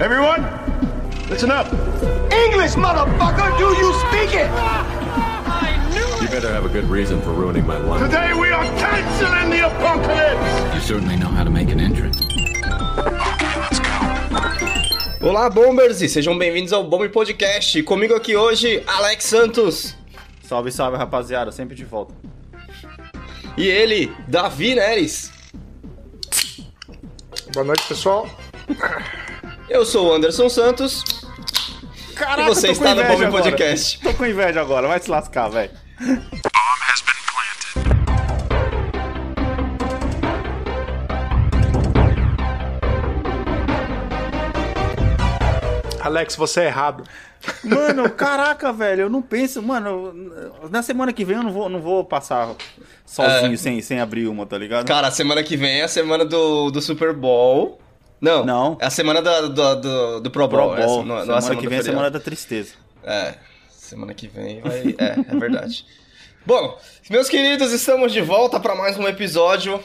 Everyone, listen up. English, motherfucker! Do you speak it? You better have a good reason for ruining my life. Today we are canceling the apocalypse. You certainly know how to make an entrance. Olá, Bombers, e sejam bem-vindos ao Bomber Podcast. Comigo aqui hoje, Alex Santos. Salve, salve, rapaziada, sempre de volta. E ele, Davi Neres. Boa noite, pessoal. Eu sou o Anderson Santos. Caraca, E você tô com está no agora. Podcast. Tô com inveja agora, vai se lascar, velho. Alex, você é errado. Mano, caraca, velho, eu não penso, mano, na semana que vem eu não vou, não vou passar sozinho É. sem, sem abrir uma, tá ligado? Cara, a semana que vem é a semana do, do Super Bowl. Não, Não. É a semana da- do, do, do Pro Pro Bowl. Bowl, essa, não- não semana semana que vem é a semana da tristeza. É, semana que vem vai. É, é verdade. Bom, meus queridos, estamos de volta para mais um episódio.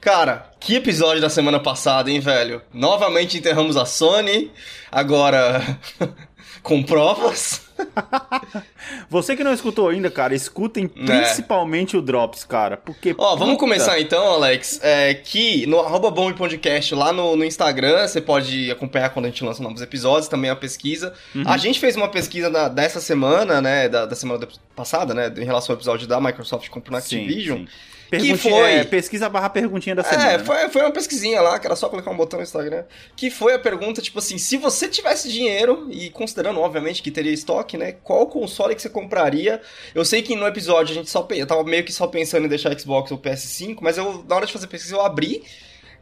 Cara, que episódio da semana passada, hein, velho? Novamente enterramos a Sony, agora com provas. Você que não escutou ainda, cara, escutem principalmente o Drops, cara, porque... É. Ó, vamos puta, começar então, Alex. É, que no arroba Podcast lá no, no Instagram, você pode acompanhar quando a gente lança novos episódios, também a pesquisa. Uhum. A gente fez uma pesquisa da- dessa semana, né, da, da semana passada, né, em relação ao episódio da Microsoft comprando a Sim, Activision. sim. Pergunti- foi- é, pesquisa barra perguntinha da semana. É, foi, foi uma pesquisinha lá, que era só colocar um botão no Instagram. Que foi a pergunta, tipo assim, se você tivesse dinheiro, e considerando, obviamente, que teria estoque, né? Qual console que você compraria? Eu sei que no episódio a gente só. Eu tava meio que só pensando em deixar Xbox ou PS5, mas eu, na hora de fazer pesquisa, eu abri.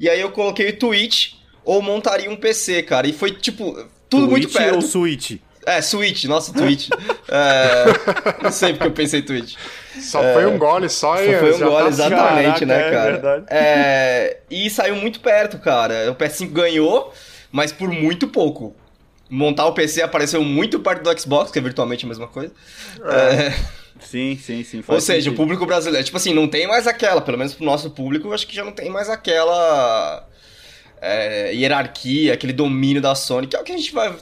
E aí eu coloquei o Twitch ou montaria um PC, cara. E foi, tipo, tudo muito Twitch perto. ou Switch? É, Switch, nossa, Twitch. é, não sei porque eu pensei Twitch. Só foi um gole só e Só foi um gole, tá- exatamente, Caraca, né, é cara? verdade. É, e saiu muito perto, cara. O PS5 ganhou, mas por muito pouco. Montar o PC apareceu muito perto do Xbox, que é virtualmente a mesma coisa. É, Sim, sim, sim. ou seja, o sentido. público brasileiro, tipo assim, não tem mais aquela, pelo menos pro nosso público, eu acho que já não tem mais aquela é, hierarquia, aquele domínio da Sony, que é o que a gente vai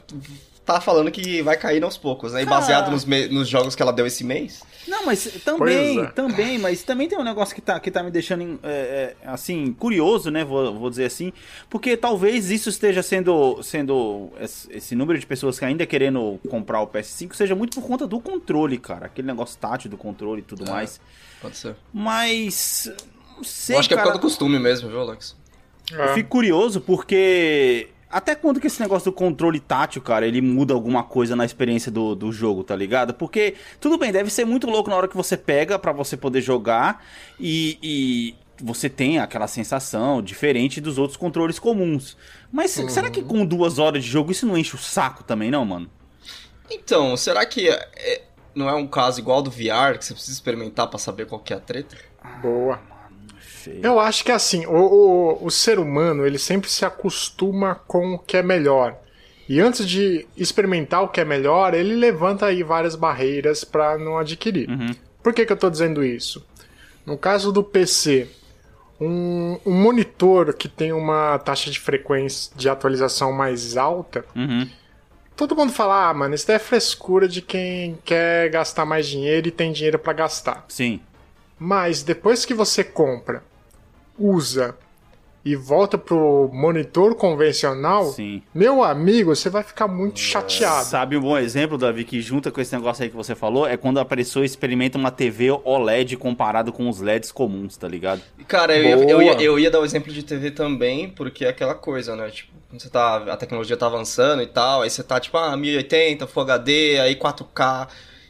tá falando que vai cair aos poucos, né? E Cara. baseado nos, nos jogos que ela deu esse mês. Não, mas também, é. também, mas também tem um negócio que tá, que tá me deixando, é, é, assim, curioso, né, vou, vou dizer assim, porque talvez isso esteja sendo, sendo, esse número de pessoas que ainda querendo comprar o PS5 seja muito por conta do controle, cara, aquele negócio tátil do controle e tudo É. mais, Pode ser. mas, não sei, eu acho que é por cara, causa do costume mesmo, viu, Alex? eu fico curioso porque até quando que esse negócio do controle tátil, cara, ele muda alguma coisa na experiência do, do jogo, tá ligado? Porque, tudo bem, deve ser muito louco na hora que você pega pra você poder jogar e, e você tem aquela sensação diferente dos outros controles comuns. Mas será que com duas horas de jogo isso não enche o saco também, não, mano? Então, será que é- é- não é um caso igual do VR, que você precisa experimentar pra saber qual que é a treta? Boa. Feio. Eu acho que assim, o, o, o ser humano, ele sempre se acostuma com o que é melhor. E antes de experimentar o que é melhor, ele levanta aí várias barreiras para não adquirir. Por que, que eu tô dizendo isso? No caso do PC, um, um monitor que tem uma taxa de frequência de atualização mais alta, Uhum. todo mundo fala, ah, mano, isso daí é frescura de quem quer gastar mais dinheiro e tem dinheiro para gastar. Sim. Mas depois que você compra, usa e volta pro monitor convencional, Sim. meu amigo, você vai ficar muito chateado. Sabe um bom exemplo, Davi, que junta com esse negócio aí que você falou? É quando a pessoa experimenta uma TV OLED comparado com os LEDs comuns, tá ligado? Cara, eu ia, eu, ia, eu ia dar o exemplo de TV também, porque é aquela coisa, né? Tipo, quando você tá, a tecnologia tá avançando e tal, aí você tá tipo, ah, 1080, Full HD, aí 4K.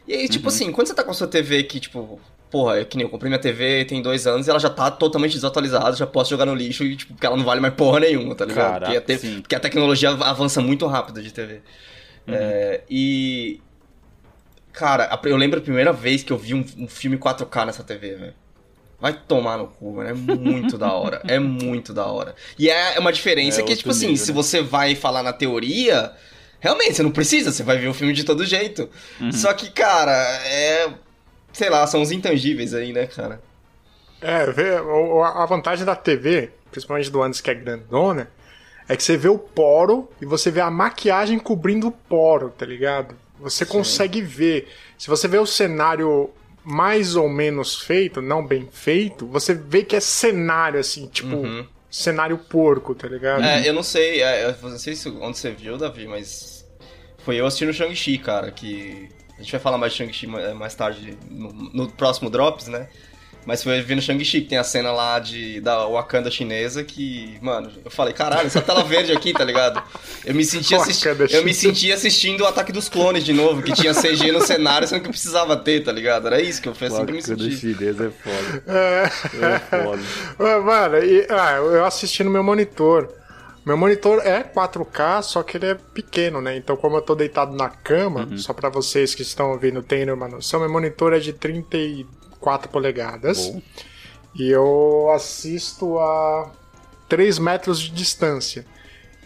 E aí, tipo assim, quando você tá com a sua TV que, tipo, porra, é que nem eu comprei minha TV tem dois anos e ela já tá totalmente desatualizada, já posso jogar no lixo e, tipo, porque ela não vale mais porra nenhuma, tá ligado? Cara, porque, a te- porque a tecnologia avança muito rápido de TV. É, e. Cara, eu lembro a primeira vez que eu vi um, um filme 4K nessa TV, velho. Vai tomar no cu, mano. É muito da hora. É muito da hora. E é uma diferença É que, tipo assim, nível, se né? você vai falar na teoria, realmente, você não precisa, você vai ver o filme de todo jeito. Uhum. Só que, cara, é. Sei lá, são os intangíveis aí, né, cara? É, vê, a vantagem da TV, principalmente do Anderson que é grandona, é que você vê o poro e você vê a maquiagem cobrindo o poro, tá ligado? Você consegue ver. Se você vê o cenário mais ou menos feito, não bem feito, você vê que é cenário, assim, tipo, cenário porco, tá ligado? É, eu não sei, é, eu não sei se, onde você viu, Davi, mas foi eu assistindo Shang-Chi, cara, que a gente vai falar mais de Shang-Chi ma- mais tarde no, no próximo Drops, né? Mas foi vendo Shang-Chi, que tem a cena lá de, da Wakanda chinesa que, mano, eu falei, caralho, essa tela verde aqui, tá ligado? Eu me senti, assisti eu me chinesa. senti assistindo o Ataque dos Clones de novo, que tinha CG no cenário, sendo que precisava ter, tá ligado? Era isso que eu foi assim que eu me senti. chinês é foda. É. É foda. Mano, e, ah, eu assisti no meu monitor. Meu monitor é 4K, só que ele é pequeno, né? Então, como eu tô deitado na cama, Uhum. só pra vocês que estão ouvindo terem uma noção, meu monitor é de 34 polegadas. Bom. E eu assisto a 3 metros de distância.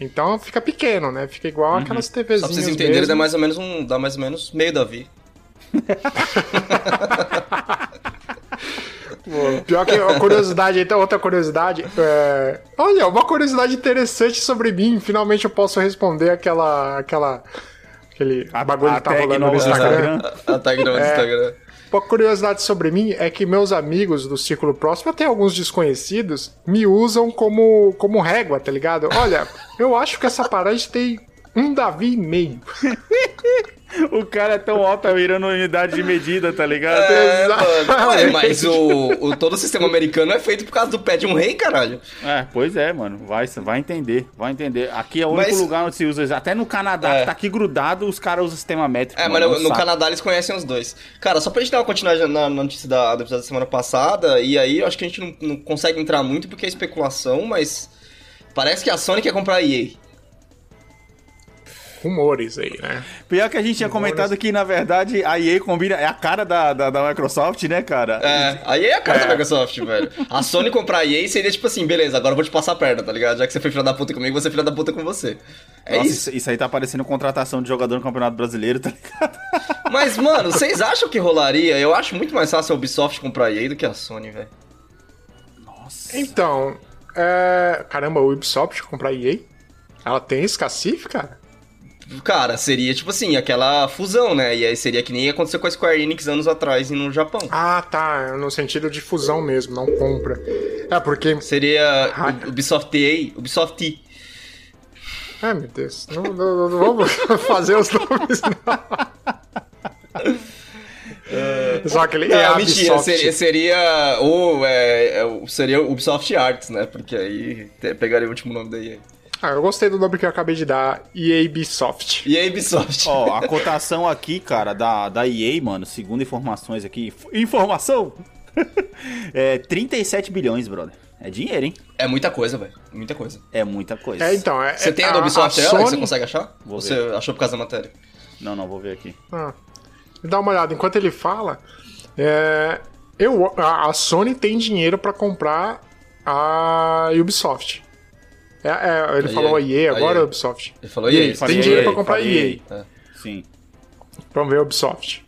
Então fica pequeno, né? Fica igual aquelas Só TVzinhas pra vocês entenderem, mesmo. dá mais ou menos um. dá mais ou menos meio Davi. Pior que a curiosidade, então, outra curiosidade. é, Olha, uma curiosidade interessante sobre mim. Finalmente eu posso responder aquela. aquela aquele A- bagulho a que tá rolando no Instagram. Instagram. A tag no Instagram. Uma curiosidade sobre mim é que meus amigos do círculo próximo, até alguns desconhecidos, me usam como, como régua, tá ligado? Olha, eu acho que essa parede tem um Davi e meio. O cara é tão alto, tá virando unidade de medida, tá ligado? É, mano. Ué, mas o, o- todo o sistema americano é feito por causa do pé de um rei, caralho. É, pois é, mano. Vai, vai entender, vai entender. Aqui é o único Mas- lugar onde se usa. Até no Canadá, É. que tá aqui grudado, os caras usam sistema métrico. É, mano, mas é no, no. Canadá eles conhecem os dois. Cara, só pra gente dar uma continuidade na, na notícia da, episódio da semana passada, e aí eu acho que a gente não, não consegue entrar muito porque é especulação, mas parece que a Sony quer comprar a EA. Rumores aí, né? Pior que a gente tinha comentado que, na verdade, a EA combina. É a cara da, da, da Microsoft, né, cara? É, a EA é a cara É. da Microsoft, velho. A Sony comprar a EA seria tipo assim, beleza, agora eu vou te passar a perna, tá ligado? Já que você foi filha da puta comigo, você é filha da puta com você. É Nossa, isso. isso. isso aí tá parecendo contratação de jogador no Campeonato Brasileiro, tá ligado? Mas, mano, vocês acham que rolaria? Eu acho muito mais fácil a Ubisoft comprar a EA do que a Sony, velho. Nossa. Então, é... caramba, o Ubisoft comprar EA? Ela tem esse cacife, cara? Cara, seria tipo assim, aquela fusão, né? E aí seria que nem aconteceu com a Square Enix anos atrás no Japão. Ah, tá. No sentido de fusão mesmo, não compra. É, porque. Seria Ah. Ubisoft EA, Ubisoft T. Ai, meu Deus. Não, não- não vamos fazer os nomes, não. Só aquele. Não, é a mentira, seria, seria o, é, é, seria o Ubisoft Arts, né? Porque aí pegaria o último nome da EA. Ah, eu gostei do nome que eu acabei de dar. EA Ubisoft. EA Ubisoft. Ó, a cotação aqui, cara, da, da EA, mano, segundo informações aqui. inf- Informação! é 37 bilhões, brother. É dinheiro, hein? É muita coisa, velho. Muita coisa. É muita coisa. É, então. É, Você tem a a Ubisoft a aí, Alex? Você Sony... consegue achar? Vou Ou você achou por causa da matéria? Não, não, vou ver aqui. Ah, dá uma olhada. Enquanto ele fala, é, eu, a, a Sony tem dinheiro pra comprar a Ubisoft. É, é, ele A falou a EA. EA, A agora EA. a Ubisoft. Ele falou EA, EA. tem dinheiro EA, pra comprar falei EA. Sim. Vamos ver a Ubisoft.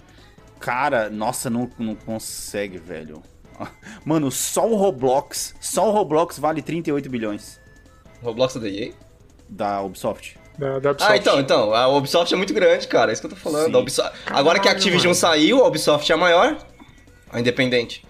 Cara, nossa, não, não consegue, velho. Mano, só o Roblox, só o Roblox vale 38 bilhões Roblox é da EA? da Ubisoft. Da, da Ubisoft. Ah, então, então. A Ubisoft é muito grande, cara. É isso que eu tô falando. Ubisoft... Agora que a Caralho, Activision mano. saiu, a Ubisoft é a maior. A independente.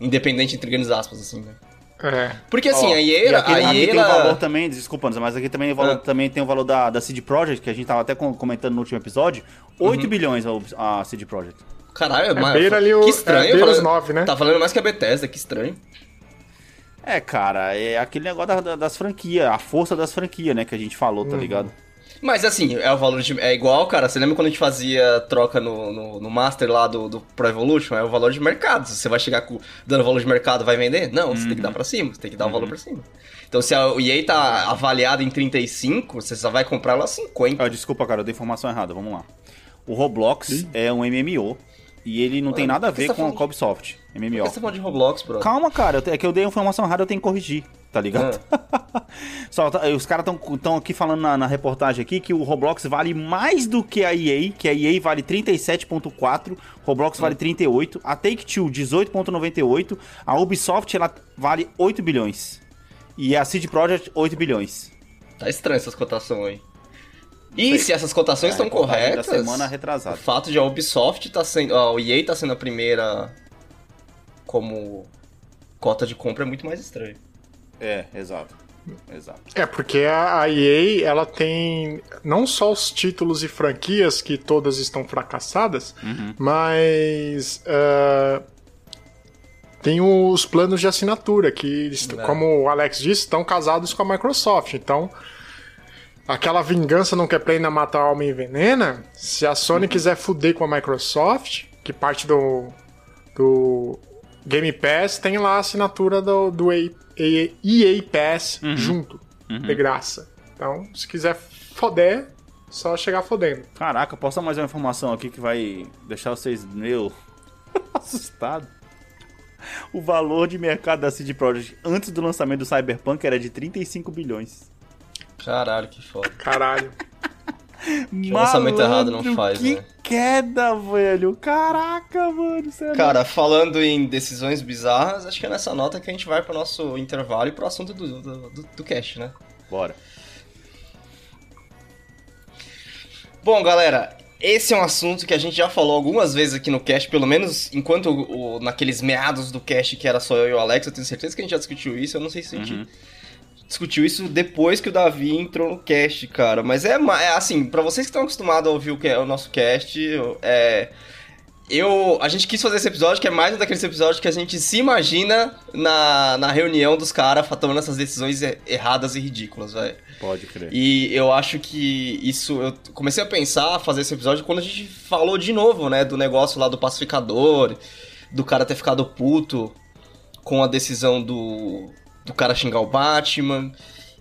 Independente entre grandes aspas, assim, né? É. Porque assim, Ó, a EA, aqui, a aqui tem o valor também, desculpa, mas aqui também, valor, Ah. também tem o valor da, da CD Projekt, que a gente tava até com- comentando no último episódio. 8 Uhum. bilhões a, a CD Projekt. Caralho, é mais... beira ali o- que é estranho. beira falando- os nove, né? Tá falando mais que a Bethesda, que estranho. É, cara, é aquele negócio da- da- das franquias, a força das franquias, né, que a gente falou, Uhum. tá ligado? Mas assim, é o valor de. É igual, cara. Você lembra quando a gente fazia troca no, no, no Master lá do, do Pro Evolution? É o valor de mercado. Você vai chegar com, dando valor de mercado, vai vender? Não, você tem que dar pra cima, você tem que dar o valor pra cima. Então se a EA tá avaliada em 35, você só vai comprar ela a 50. Ah, desculpa, cara, eu dei informação errada, vamos lá. O Roblox é um MMO e ele não tem nada a por ver tá com a Ubisoft, Por MMO. que você tá falando de Roblox, bro? Calma, cara, é que eu dei informação errada, eu tenho que corrigir, tá ligado? Ah. Só, tá- os caras estão aqui falando na, na reportagem aqui que o Roblox vale mais do que a EA, que a EA vale 37.4, Roblox vale 38, a Take-Two 18.98, a Ubisoft ela vale 8 bilhões. E a CD Projekt 8 bilhões. Tá estranho essas cotações aí. E se essas cotações É, estão reportagem da corretas, semana o retrasada. fato de a Ubisoft tá sendo, a EA tá sendo a primeira como cota de compra é muito mais estranho. É, exato. Exato. É, porque a EA, ela tem não só os títulos e franquias que todas estão fracassadas, mas ah, tem os planos de assinatura que, É. como o Alex disse, estão casados com a Microsoft. Então, aquela vingança não quer pena matar a alma envenena. Se a Sony quiser fuder com a Microsoft, que parte do, do Game Pass, tem lá a assinatura do, do EA, EA Pass junto, de graça. Então, se quiser foder, só chegar fodendo. Caraca, posso dar mais uma informação aqui que vai deixar vocês meio assustados? O valor de mercado da CD Projekt antes do lançamento do Cyberpunk era de 35 bilhões. Caralho, que foda. Caralho. Que lançamento errado não faz, que né? Queda, velho. Caraca, mano. Sério. Cara, falando em decisões bizarras, acho que é nessa nota que a gente vai pro nosso intervalo e pro assunto do, do, do, do cast, né? Bora. Bom, galera, esse é um assunto que a gente já falou algumas vezes aqui no cast, pelo menos enquanto o, o- naqueles meados do cast que era só eu e o Alex, eu tenho certeza que a gente já discutiu isso, eu não sei se a gente discutiu isso depois que o Davi entrou no cast, cara, mas é, é assim, pra vocês que estão acostumados a ouvir o, que- o nosso cast, é... Eu, a gente quis fazer esse episódio, que é mais um daqueles episódios que a gente se imagina na, na reunião dos caras tomando essas decisões er- erradas e ridículas, velho. Pode crer. E eu acho que isso. Eu comecei a pensar, a fazer esse episódio quando a gente falou de novo, né? Do negócio lá do pacificador, do cara ter ficado puto com a decisão do, do cara xingar o Batman.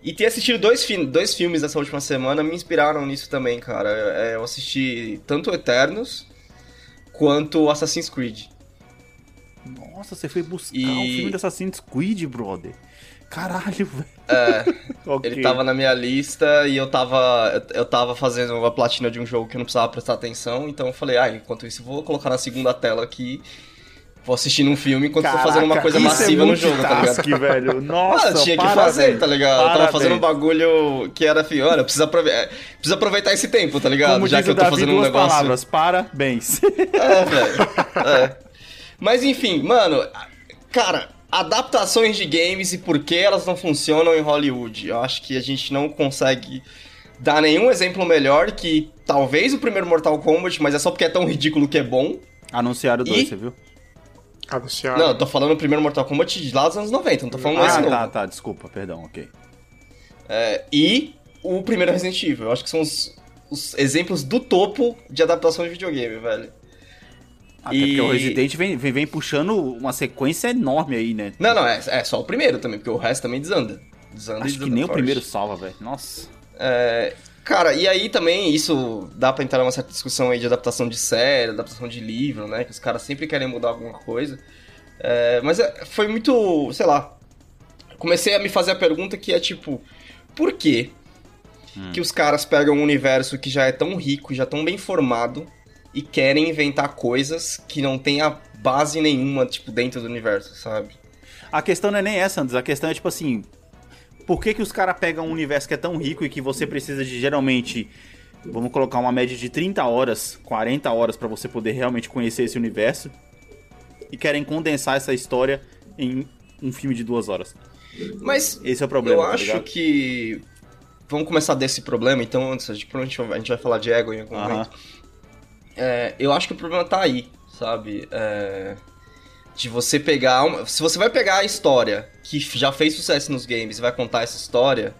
E ter assistido dois, fi dois filmes nessa última semana me inspiraram nisso também, cara. É, eu assisti tanto Eternos quanto Assassin's Creed. Nossa, você foi buscar E- o filme do Assassin's Creed, brother. Caralho, velho. É, Ok. Ele tava na minha lista e eu tava, eu tava fazendo uma platina de um jogo que eu não precisava prestar atenção, então eu falei, ah, enquanto isso eu vou colocar na segunda tela aqui, vou assistindo um filme enquanto eu tô fazendo uma coisa isso massiva é no jogo, tá ligado? velho. Nossa, eu tinha que parabéns. fazer, tá ligado? Eu tava Parabéns. fazendo um bagulho que era assim, olha, precisa, aprove é, precisa aproveitar esse tempo, tá ligado? Como Já que eu tô Davi, fazendo um duas negócio. palavras. Parabéns. É, velho. É. Mas enfim, mano, cara, adaptações de games e por que elas não funcionam em Hollywood. Eu acho que a gente não consegue dar nenhum exemplo melhor que talvez o primeiro Mortal Kombat, mas é só porque é tão ridículo que é bom. Anunciaram dois, E? você viu? Anunciaram. Não, eu tô falando o primeiro Mortal Kombat de lá dos anos 90, não tô falando ah, esse novo. tá, tá. Desculpa, perdão, ok. É, e o primeiro Resident Evil. Eu acho que são os, os exemplos do topo de adaptação de videogame, velho. Até E- porque o Resident vem, vem, vem puxando uma sequência enorme aí, né? Não, não, é, é só o primeiro também, porque o resto também desanda. Desanda Acho que desanda nem o forte. primeiro salva, velho. Nossa. É, cara, e aí também isso dá pra entrar numa certa discussão aí de adaptação de série, adaptação de livro, né? Que os caras sempre querem mudar alguma coisa. É, mas é, foi muito, sei lá. Comecei a me fazer a pergunta que é tipo, por que que os caras pegam um universo que já é tão rico, já tão bem formado e querem inventar coisas que não tem a base nenhuma, tipo, dentro do universo, sabe? A questão não é nem essa, Andres. A questão é tipo assim. Por que, que os caras pegam um universo que é tão rico e que você precisa de geralmente. Vamos colocar uma média de 30 horas, 40 horas pra você poder realmente conhecer esse universo. E querem condensar essa história em um filme de duas horas. Mas Esse é o problema. eu tá acho que. Vamos começar desse problema, então, antes, a gente, provavelmente a gente vai falar de ego em algum Aham. momento. É, eu acho que o problema tá aí, sabe? É, de você pegar. uma- se você vai pegar a história que já fez sucesso nos games e vai contar essa história.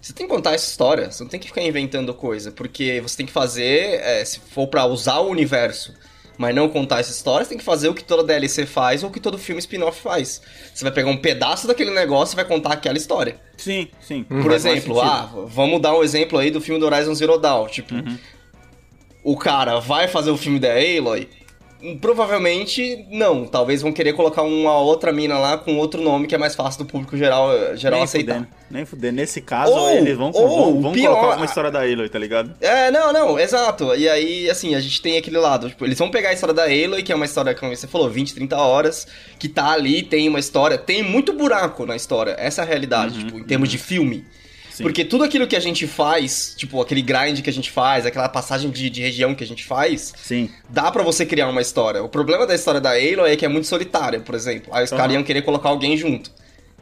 Você tem que contar essa história, você não tem que ficar inventando coisa, porque você tem que fazer, é, se for pra usar o universo, mas não contar essa história, você tem que fazer o que toda DLC faz ou o que todo filme spin-off faz. Você vai pegar um pedaço daquele negócio e vai contar aquela história. Sim, sim. Por Faz mais exemplo, ah, vamos dar um exemplo aí do filme do Horizon Zero Dawn. Tipo, Uhum. o cara vai fazer o filme da Aloy? Provavelmente não. Talvez vão querer colocar uma outra mina lá com outro nome que é mais fácil do público geral, geral nem aceitar. fudendo, nem fudendo. Nesse caso, Ou- eles vão, ou vão, vão pior, colocar uma história da Aloy, tá ligado? É, não, não, exato. E aí, assim, a gente tem aquele lado. Tipo, eles vão pegar a história da Aloy, que é uma história, como você falou, 20, 30 horas, que tá ali, tem uma história, tem muito buraco na história. Essa é a realidade, Uhum, tipo, em termos de filme. Porque tudo aquilo que a gente faz, tipo, aquele grind que a gente faz, aquela passagem de, de região que a gente faz, Sim. dá pra você criar uma história. O problema da história da Aloy é que é muito solitária, por exemplo. Aí os caras iam querer colocar alguém junto.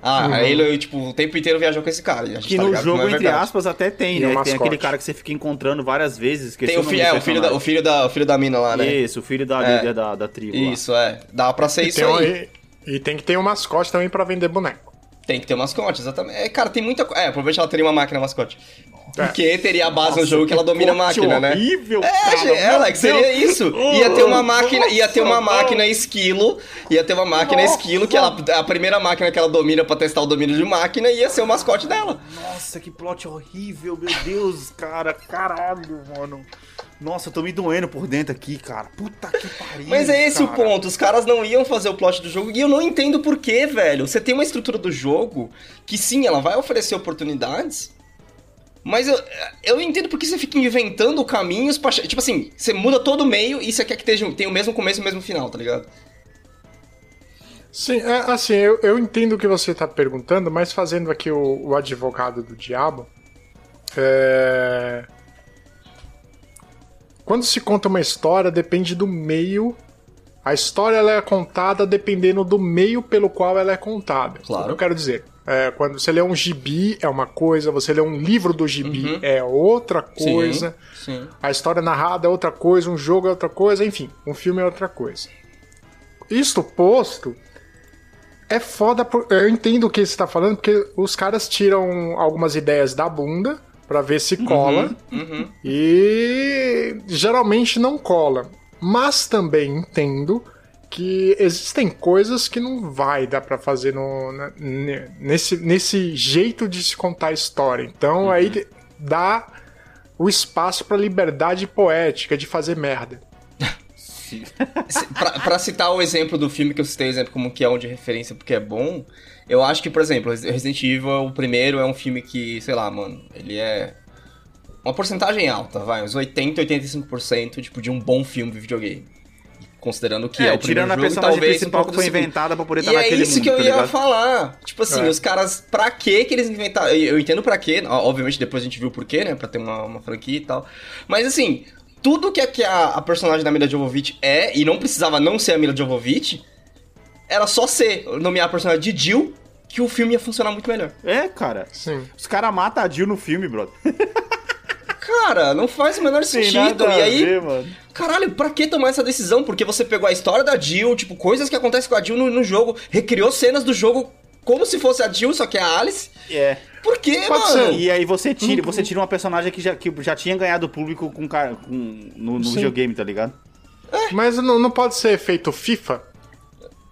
Ah, a Aloy, tipo, o tempo inteiro viajou com esse cara. a gente Que tá no ligado jogo, é entre aspas, até tem, E né? Tem mascote. aquele cara que você fica encontrando várias vezes. Tem o, fi é, o filho da, o filho da, o filho da mina lá, né? Isso, o filho da É. líder da, da tribo. lá. Isso, é. Dá pra ser E isso tem, um- aí. e, e tem que ter um mascote também pra vender boneco. Tem que ter um mascote, exatamente. É, cara, tem muita coisa. É, provavelmente ela teria uma máquina mascote. Porque teria a base no jogo que ela domina a máquina, né? horrível, é, cara, é, Alex, seria isso. Ia ter uma máquina, ia ter uma Nossa, máquina esquilo, ia ter uma máquina esquilo, que ela, a primeira máquina que ela domina pra testar o domínio de máquina ia ser o mascote dela. Nossa, que plot horrível, meu Deus, cara. Caralho, mano. Nossa, eu tô me doendo por dentro aqui, cara. Puta que pariu. Mas é esse o cara. ponto, os caras não iam fazer o plot do jogo e eu não entendo por quê, velho. Você tem uma estrutura do jogo que sim, ela vai oferecer oportunidades, mas eu, eu entendo porque você fica inventando caminhos pra. Tipo assim, você muda todo o meio e você quer que tenha, tenha o mesmo começo e o mesmo final, tá ligado? Sim, é, assim, eu, eu entendo o que você tá perguntando, mas fazendo aqui o, o advogado do diabo. é, Quando se conta uma história, depende do meio. A história ela é contada dependendo do meio pelo qual ela é contada. Claro. O que eu quero dizer? É, quando você lê um gibi é uma coisa, você lê um livro do gibi é outra coisa. Sim. A história narrada é outra coisa, um jogo é outra coisa, enfim, um filme é outra coisa. Isto posto, é foda. Por... Eu entendo o que você está falando, porque os caras tiram algumas ideias da bunda pra ver se cola. Uhum. E geralmente não cola. Mas também entendo que existem coisas que não vai dar pra fazer no, na- ne- nesse, nesse jeito de se contar a história. Então aí dá o espaço pra liberdade poética de fazer merda. Pra, pra citar o exemplo do filme que eu citei, exemplo como que é um de referência porque é bom, eu acho que, por exemplo, Resident Evil, o primeiro, é um filme que, sei lá, mano, ele é uma porcentagem alta, vai, uns 80, 85%, tipo, de um bom filme de videogame. Considerando que é, É, o primeiro tirando a jogo, personagem talvez um pouco que foi inventada pra poder E estar é naquele isso mundo, que eu tá ia ligado? falar. Tipo assim, É. os caras, pra que que eles inventaram? Eu, entendo pra quê, obviamente depois a gente viu o porquê, né? Pra ter uma, uma franquia e tal. Mas assim, tudo que, a- que a, a personagem da Mila Jovovich é, e não precisava não ser a Mila Jovovich, era só ser, nomear a personagem de Jill, que o filme ia funcionar muito melhor. É, cara. Sim. Os caras matam a Jill no filme, brother. Cara, não faz o menor Tem sentido. nada E a aí, ver, mano. Caralho, pra que tomar essa decisão? Porque você pegou a história da Jill, tipo, coisas que acontecem com a Jill no, no jogo, recriou cenas do jogo como se fosse a Jill, só que é a Alice. É. Por quê, Pode mano? ser. E aí você tira, você tira uma personagem que já, que já tinha ganhado público com, cara- com- no, no videogame, tá ligado? Mas não, não pode ser efeito FIFA?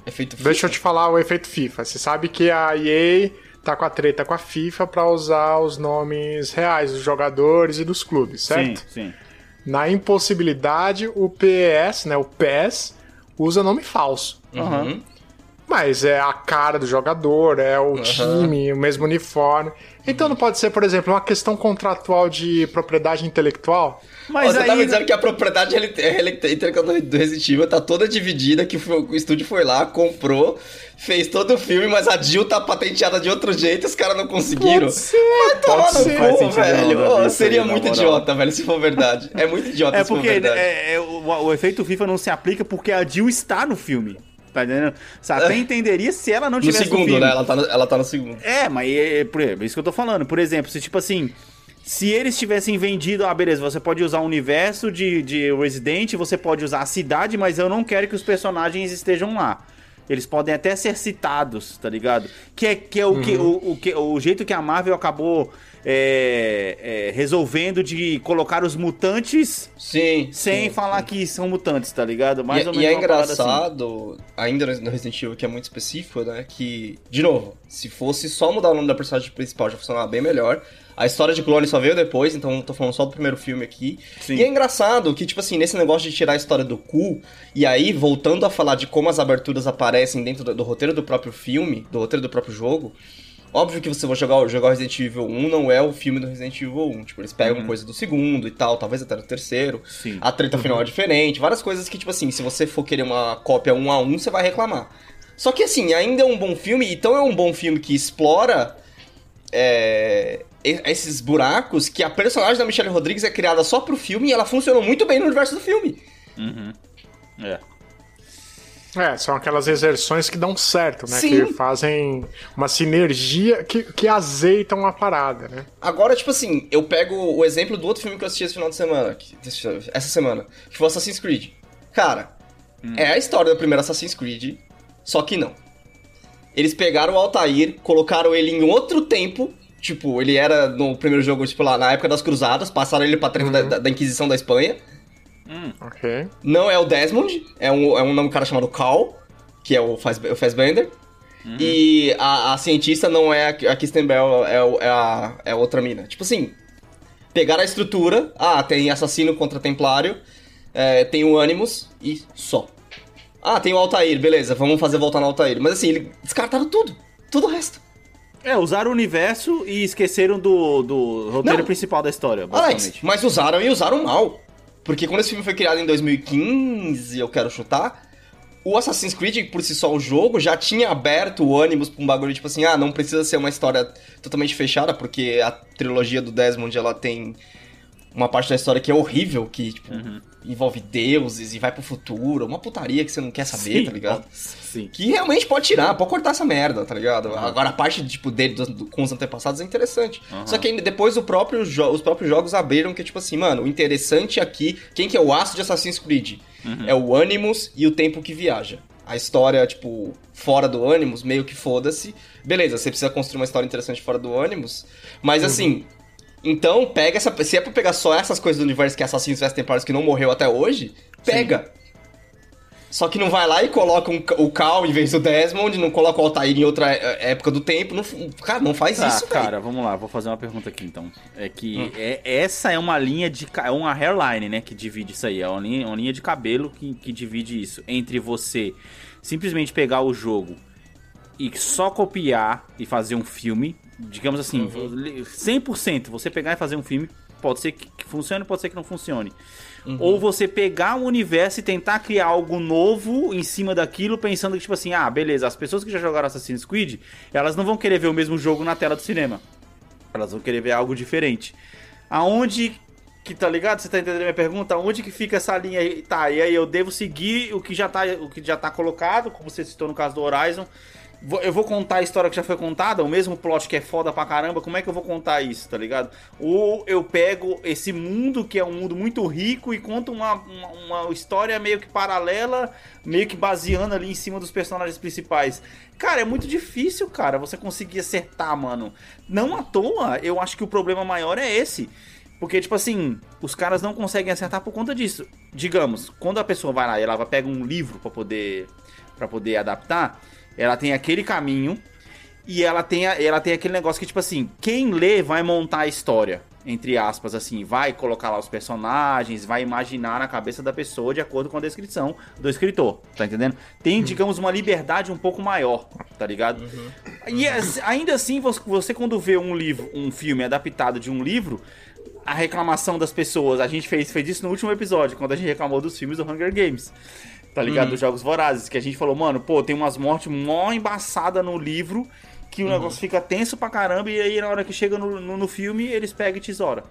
Efeito Deixa eu te falar o efeito FIFA. Você sabe que a EA tá com a treta com a FIFA pra usar os nomes reais dos jogadores e dos clubes, certo? Sim, sim. Na impossibilidade, o PES, né, o PES, usa nome falso. Uhum. Mas é a cara do jogador, é o time, o mesmo uniforme. Então não pode ser, por exemplo, uma questão contratual de propriedade intelectual? Mas Ó, você aí... tá me dizendo que a propriedade ele- ele- intelectual do Resident Evil tá toda dividida, que o estúdio foi lá, comprou, fez todo o filme, mas a Jill tá patenteada de outro jeito e os caras não conseguiram. Vai tomar Pode ser. Faz cu, sentido velho. não, Ô, Davi, seria aí, muito idiota, velho, se for verdade. É muito idiota É se for porque verdade. é, é, o, o efeito FIFA não se aplica porque a Jill está no filme. Tá entendendo? Você até entenderia se ela não no tivesse segundo, filme. né? Ela tá no, ela tá no segundo. É, mas é, é, por exemplo, isso que eu tô falando. Por exemplo, se tipo assim. Se eles tivessem vendido, ah, beleza, você pode usar o universo de, de Resident, você pode usar a cidade, mas eu não quero que os personagens estejam lá. Eles podem até ser citados, tá ligado? Que é, que é o, que, o, o, que, o jeito que a Marvel acabou é, é, resolvendo de colocar os mutantes Sim. sem sim, falar que são mutantes, tá ligado? Mais e, ou e menos é uma parada assim. engraçado, ainda no Resident Evil, que é muito específico, né? Que, de novo, se fosse só mudar o nome da personagem principal já funcionava bem melhor. A história de clone só veio depois, então tô falando só do primeiro filme aqui. Sim. E é engraçado que, tipo assim, nesse negócio de tirar a história do cu, e aí, voltando a falar de como as aberturas aparecem dentro do, do roteiro do próprio filme, do roteiro do próprio jogo, Óbvio que você vai jogar, jogar Resident Evil 1 não é o filme do Resident Evil 1. Tipo, eles pegam coisa do segundo e tal, talvez até do terceiro. Uhum. Sim. A treta final é diferente, várias coisas que, tipo assim, se você for querer uma cópia um a um, você vai reclamar. Só que assim, ainda é um bom filme, então é um bom filme que explora é, esses buracos que a personagem da Michelle Rodrigues é criada só pro filme e ela funcionou muito bem no universo do filme. É. É, são aquelas exerções que dão certo, né? Sim. Que fazem uma sinergia que, que azeitam a parada, né? Agora, tipo assim, eu pego o exemplo do outro filme que eu assisti esse final de semana, que- essa semana, que foi Assassin's Creed. Cara, é a história do primeiro Assassin's Creed, só que não. Eles pegaram o Altair, colocaram ele em outro tempo, tipo, ele era no primeiro jogo, tipo, lá na época das Cruzadas, passaram ele pra tempo da, da- da Inquisição da Espanha. Ok. Não é o Desmond, é um, é um nome cara chamado Cal, que é o, Faz, o Fassbender. E a, a cientista não é a, a Kristen Bell, é, o- é a, é outra mina. Tipo assim, pegaram a estrutura, ah, tem assassino contra templário, é, tem o Animus e só. Ah, tem o Altair, beleza, vamos fazer voltar no Altair. Mas assim, eles descartaram tudo, tudo o resto. É, usaram o universo e esqueceram do, do roteiro Não. principal da história, Alex, basicamente. mas usaram e usaram mal. Porque quando esse filme foi criado em 2015, eu quero chutar, o Assassin's Creed, por si só, o jogo, já tinha aberto o ânimos pra um bagulho, tipo assim, ah, não precisa ser uma história totalmente fechada, porque a trilogia do Desmond, ela tem uma parte da história que é horrível, que, tipo, envolve deuses e vai pro futuro, uma putaria que você não quer saber, Sim, tá ligado? Sim. Que realmente pode tirar, pode cortar essa merda, tá ligado? Agora a parte tipo, dele do- do- com os antepassados é interessante. Só que depois próprio os próprios jogos abriram que, tipo assim, mano, o interessante aqui, quem que é o aço de Assassin's Creed? É o Animus e o tempo que viaja. A história, tipo, fora do Animus, meio que foda-se. Beleza, você precisa construir uma história interessante fora do Animus. Mas assim. Então, pega essa. Se é pra pegar só essas coisas do universo que é Assassinos vs Templários que não morreu até hoje, pega. Só que não vai lá e coloca um, o Cal em vez do Desmond, não coloca o Altair em outra é, época do tempo. Não, cara, não faz Tá, isso, cara. cara, vamos lá, vou fazer uma pergunta aqui então. É que é, essa é uma linha de. É uma hairline, né? Que divide isso aí. É uma linha, uma linha de cabelo que, que divide isso. Entre você simplesmente pegar o jogo e só copiar e fazer um filme. Digamos assim, 100% você pegar e fazer um filme. Pode ser que funcione, pode ser que não funcione. Ou você pegar o universo e tentar criar algo novo em cima daquilo, pensando que, tipo assim, ah, beleza, as pessoas que já jogaram Assassin's Creed, elas não vão querer ver o mesmo jogo na tela do cinema. Elas vão querer ver algo diferente. Aonde que tá ligado? Você tá entendendo a minha pergunta? Onde que fica essa linha aí? Tá, e aí eu devo seguir o que já tá, o que já tá colocado, como você citou no caso do Horizon. Eu vou contar a história que já foi contada, o mesmo plot que é foda pra caramba, como é que eu vou contar isso, tá ligado? Ou eu pego esse mundo que é um mundo muito rico e conto uma, uma, uma história meio que paralela, meio que baseando ali em cima dos personagens principais. Cara, é muito difícil, cara, você conseguir acertar, mano. Não à toa, eu acho que o problema maior é esse. Porque, tipo assim, os caras não conseguem acertar por conta disso. Digamos, quando a pessoa vai lá e ela pega um livro pra poder para poder adaptar, ela tem aquele caminho e ela tem, a- ela tem aquele negócio que, tipo assim, quem lê vai montar a história. Entre aspas, assim, vai colocar lá os personagens, vai imaginar na cabeça da pessoa de acordo com a descrição do escritor, tá entendendo? Tem, digamos, uma liberdade um pouco maior, tá ligado? E as- ainda assim, você, você quando vê um livro, um filme adaptado de um livro, a reclamação das pessoas, a gente fez, fez isso no último episódio, quando a gente reclamou dos filmes do Hunger Games. Tá ligado? Dos Jogos Vorazes, que a gente falou, mano, pô, tem umas mortes mó embaçada no livro, que o negócio fica tenso pra caramba, e aí na hora que chega no, no, no filme, eles pegam e tesoura.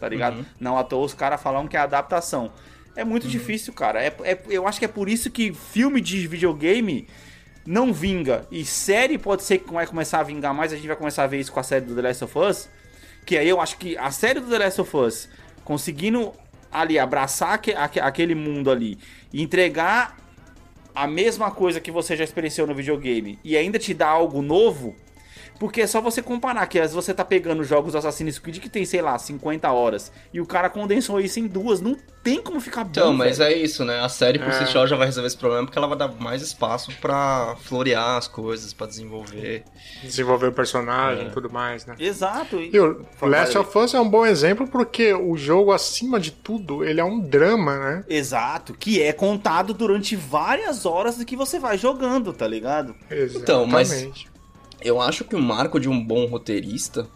Tá ligado? Não à toa os caras falam que é adaptação. É muito difícil, cara. É, é- eu acho que é por isso que filme de videogame não vinga. E série pode ser que vai começar a vingar mais. A gente vai começar a ver isso com a série do The Last of Us. Que aí eu acho que a série do The Last of Us conseguindo ali abraçar aque- aque- aquele mundo ali entregar a mesma coisa que você já experienciou no videogame e ainda te dar algo novo. Porque é só você comparar que às vezes você tá pegando jogos do Assassin's Creed que tem, sei lá, 50 horas e o cara condensou isso em duas. Não tem como ficar bom. Então, mas velho. é isso, né? A série por si É. só já vai resolver esse problema porque ela vai dar mais espaço pra florear as coisas, pra desenvolver. Desenvolver o personagem e tudo mais, né? Exato. E- E o Last of Us é um bom exemplo porque o jogo, acima de tudo, ele é um drama, né? Exato, que é contado durante várias horas do que você vai jogando, tá ligado? Então, mas- Exatamente. Eu acho que o marco de um bom roteirista,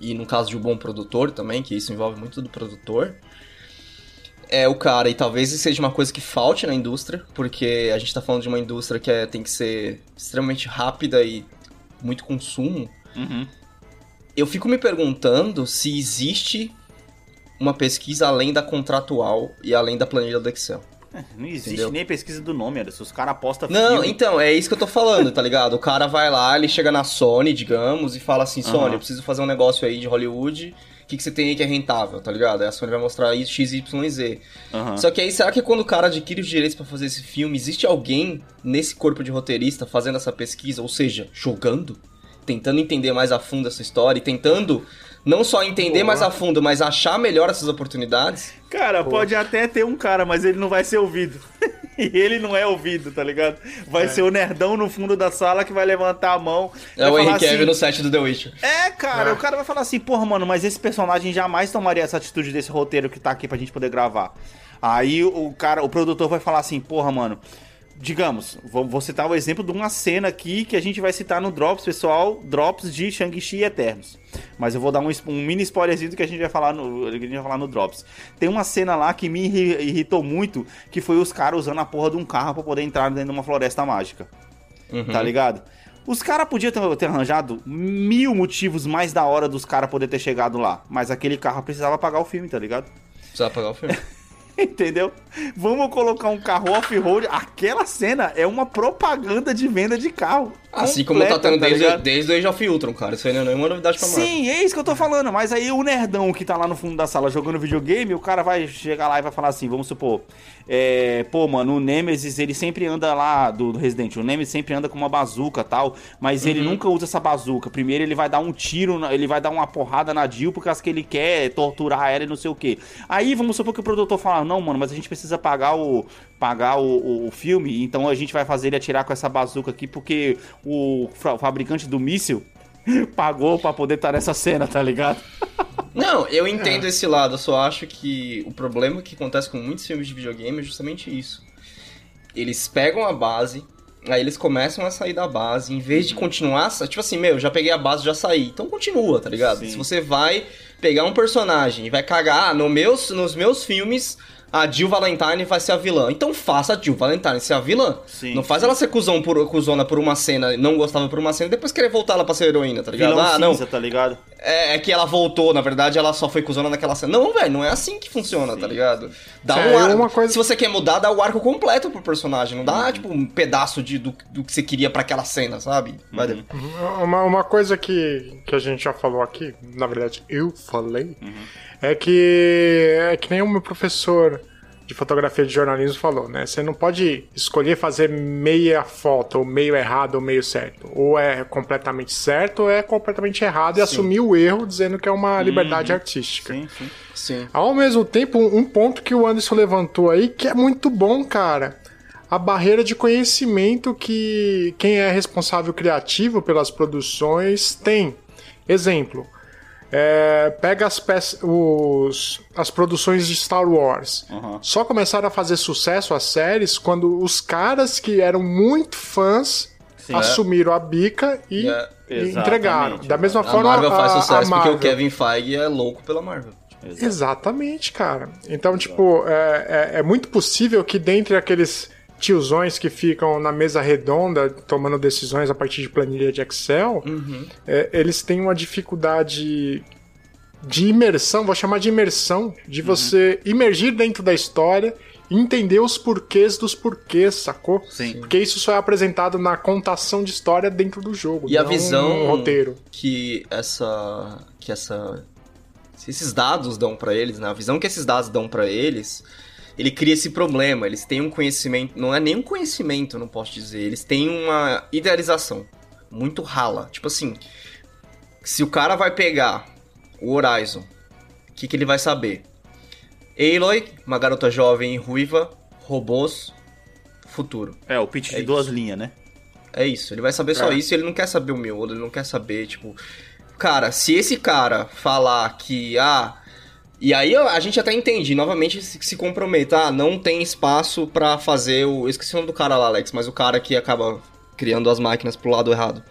e no caso de um bom produtor também, que isso envolve muito do produtor, é o cara, e talvez isso seja uma coisa que falte na indústria, porque a gente tá falando de uma indústria que é- tem que ser extremamente rápida e muito consumo. Uhum. eu fico me perguntando se existe uma pesquisa além da contratual e além da planilha do Excel. Não existe Entendeu? nem pesquisa do nome, Anderson. Os caras apostam Não, filme. então, é isso que eu tô falando, tá ligado? O cara vai lá, ele chega na Sony, digamos, e fala assim, Sony, Aham. eu preciso fazer um negócio aí de Hollywood, o que, que você tem aí que é rentável, tá ligado? Aí a Sony vai mostrar isso, X, Y e Z. Aham. Só que aí, será que quando o cara adquire os direitos pra fazer esse filme, existe alguém nesse corpo de roteirista fazendo essa pesquisa, ou seja, jogando? Tentando entender mais a fundo essa história e tentando não só entender mais a fundo, mas achar melhor essas oportunidades? Cara, pode até ter um cara, mas ele não vai ser ouvido. e ele não é ouvido, tá ligado? Vai ser o nerdão no fundo da sala que vai levantar a mão. É o Henry Cavill assim, no set do The Witcher. É, cara, o cara vai falar assim, porra, mano, mas esse personagem jamais tomaria essa atitude desse roteiro que tá aqui pra gente poder gravar. Aí o cara, o produtor vai falar assim, porra, mano, digamos, vou, vou citar o exemplo de uma cena aqui que a gente vai citar no Drops, pessoal, Drops de Shang-Chi Eternos. Mas eu vou dar um, um mini spoilerzinho do que a gente vai falar no, que a gente vai falar no Drops. Tem uma cena lá que me irri- irritou muito, que foi os caras usando a porra de um carro pra poder entrar dentro de uma floresta mágica. Tá ligado? Os caras podiam ter, ter arranjado mil motivos mais da hora dos caras poder ter chegado lá. Mas aquele carro precisava pagar o filme, tá ligado? Precisa apagar o filme. Entendeu? Vamos colocar um carro off-road. Aquela cena é uma propaganda de venda de carro. Assim como tá completa, tendo desde, ligado? desde o Age of Ultron, cara. Isso aí não é nenhuma novidade pra Marvel. Sim, é isso que eu tô falando. Mas aí o nerdão que tá lá no fundo da sala jogando videogame, o cara vai chegar lá e vai falar assim: vamos supor, é, pô, mano, o Nemesis ele sempre anda lá do, do Resident Evil. O Nemesis sempre anda com uma bazuca tal, mas ele Uhum. nunca usa essa bazuca. Primeiro ele vai dar um tiro, ele vai dar uma porrada na Jill porque as que ele quer é torturar ela e não sei o que. Aí vamos supor que o produtor fala: não, mano, mas a gente precisa pagar o. Pagar o, o- o filme, então a gente vai fazer ele atirar com essa bazuca aqui, porque o, fa- o fabricante do míssil pagou pra poder estar nessa cena, tá ligado? Não, eu entendo esse lado, eu só acho que o problema que acontece com muitos filmes de videogame é justamente isso. Eles pegam a base, aí eles começam a sair da base, em vez de continuar, sa- tipo assim, meu, já peguei a base, já saí. Então continua, tá ligado? Sim. Se você vai pegar um personagem e vai cagar, ah, no meus, nos meus filmes a Jill Valentine vai ser a vilã. Então faça a Jill Valentine ser a vilã. Sim, não faz ela ser cuzão por, cuzona por uma cena, não gostava por uma cena, e depois querer voltar ela pra ser heroína, tá ligado? Vilão ah, não, cinza, tá ligado? é, é que ela voltou, na verdade, ela só foi cuzona naquela cena. Não, velho, não é assim que funciona, tá ligado? Dá É, um arco. uma coisa- Se você quer mudar, dá o arco completo pro personagem. Não Uhum. dá, tipo, um pedaço de, do, do que você queria pra aquela cena, sabe? Vai Uhum. Uma, uma coisa que, que a gente já falou aqui, na verdade eu falei, Uhum. É que é que nem o meu professor de fotografia de jornalismo falou, né? Você não pode escolher fazer meia foto, ou meio errado ou meio certo. Ou é completamente certo ou é completamente errado e assumir o erro dizendo que é uma liberdade artística. Sim, sim. Sim. Ao mesmo tempo, um ponto que o Anderson levantou aí que é muito bom, cara. A barreira de conhecimento que quem é responsável criativo pelas produções tem. Exemplo. É, pega as, peças, os, as produções de Star Wars. Uhum. Só começaram a fazer sucesso as séries quando os caras que eram muito fãs Sim. assumiram a bica e, É, e entregaram. Da mesma A forma, Marvel faz a- a sucesso porque o Marvel. Kevin Feige é louco pela Marvel. Exatamente, cara. Então, tipo, é, é, é muito possível que dentre aqueles tiozões que ficam na mesa redonda tomando decisões a partir de planilha de Excel, é, eles têm uma dificuldade de imersão, vou chamar de imersão, de você imergir dentro da história e entender os porquês dos porquês, sacou? Sim. Porque isso só é apresentado na contação de história dentro do jogo, E a visão roteiro. que essa que essa se esses dados dão pra eles, né? A visão que esses dados dão pra eles, ele cria esse problema. Eles têm um conhecimento, não é nem um conhecimento, não posso dizer. Eles têm uma idealização muito rala. Tipo assim, se o cara vai pegar o Horizon, o que, que ele vai saber? Aloy, uma garota jovem ruiva, robôs, futuro. É, o pitch É de isso. duas linhas, né? É isso, ele vai saber só É. isso e ele não quer saber o miolo, ele não quer saber, tipo. Cara, se esse cara falar que, ah. E aí a gente até entende, novamente se, se comprometa, ah, não tem espaço pra fazer o. Eu esqueci o nome do cara lá, Alex, mas o cara que acaba criando as máquinas pro lado errado.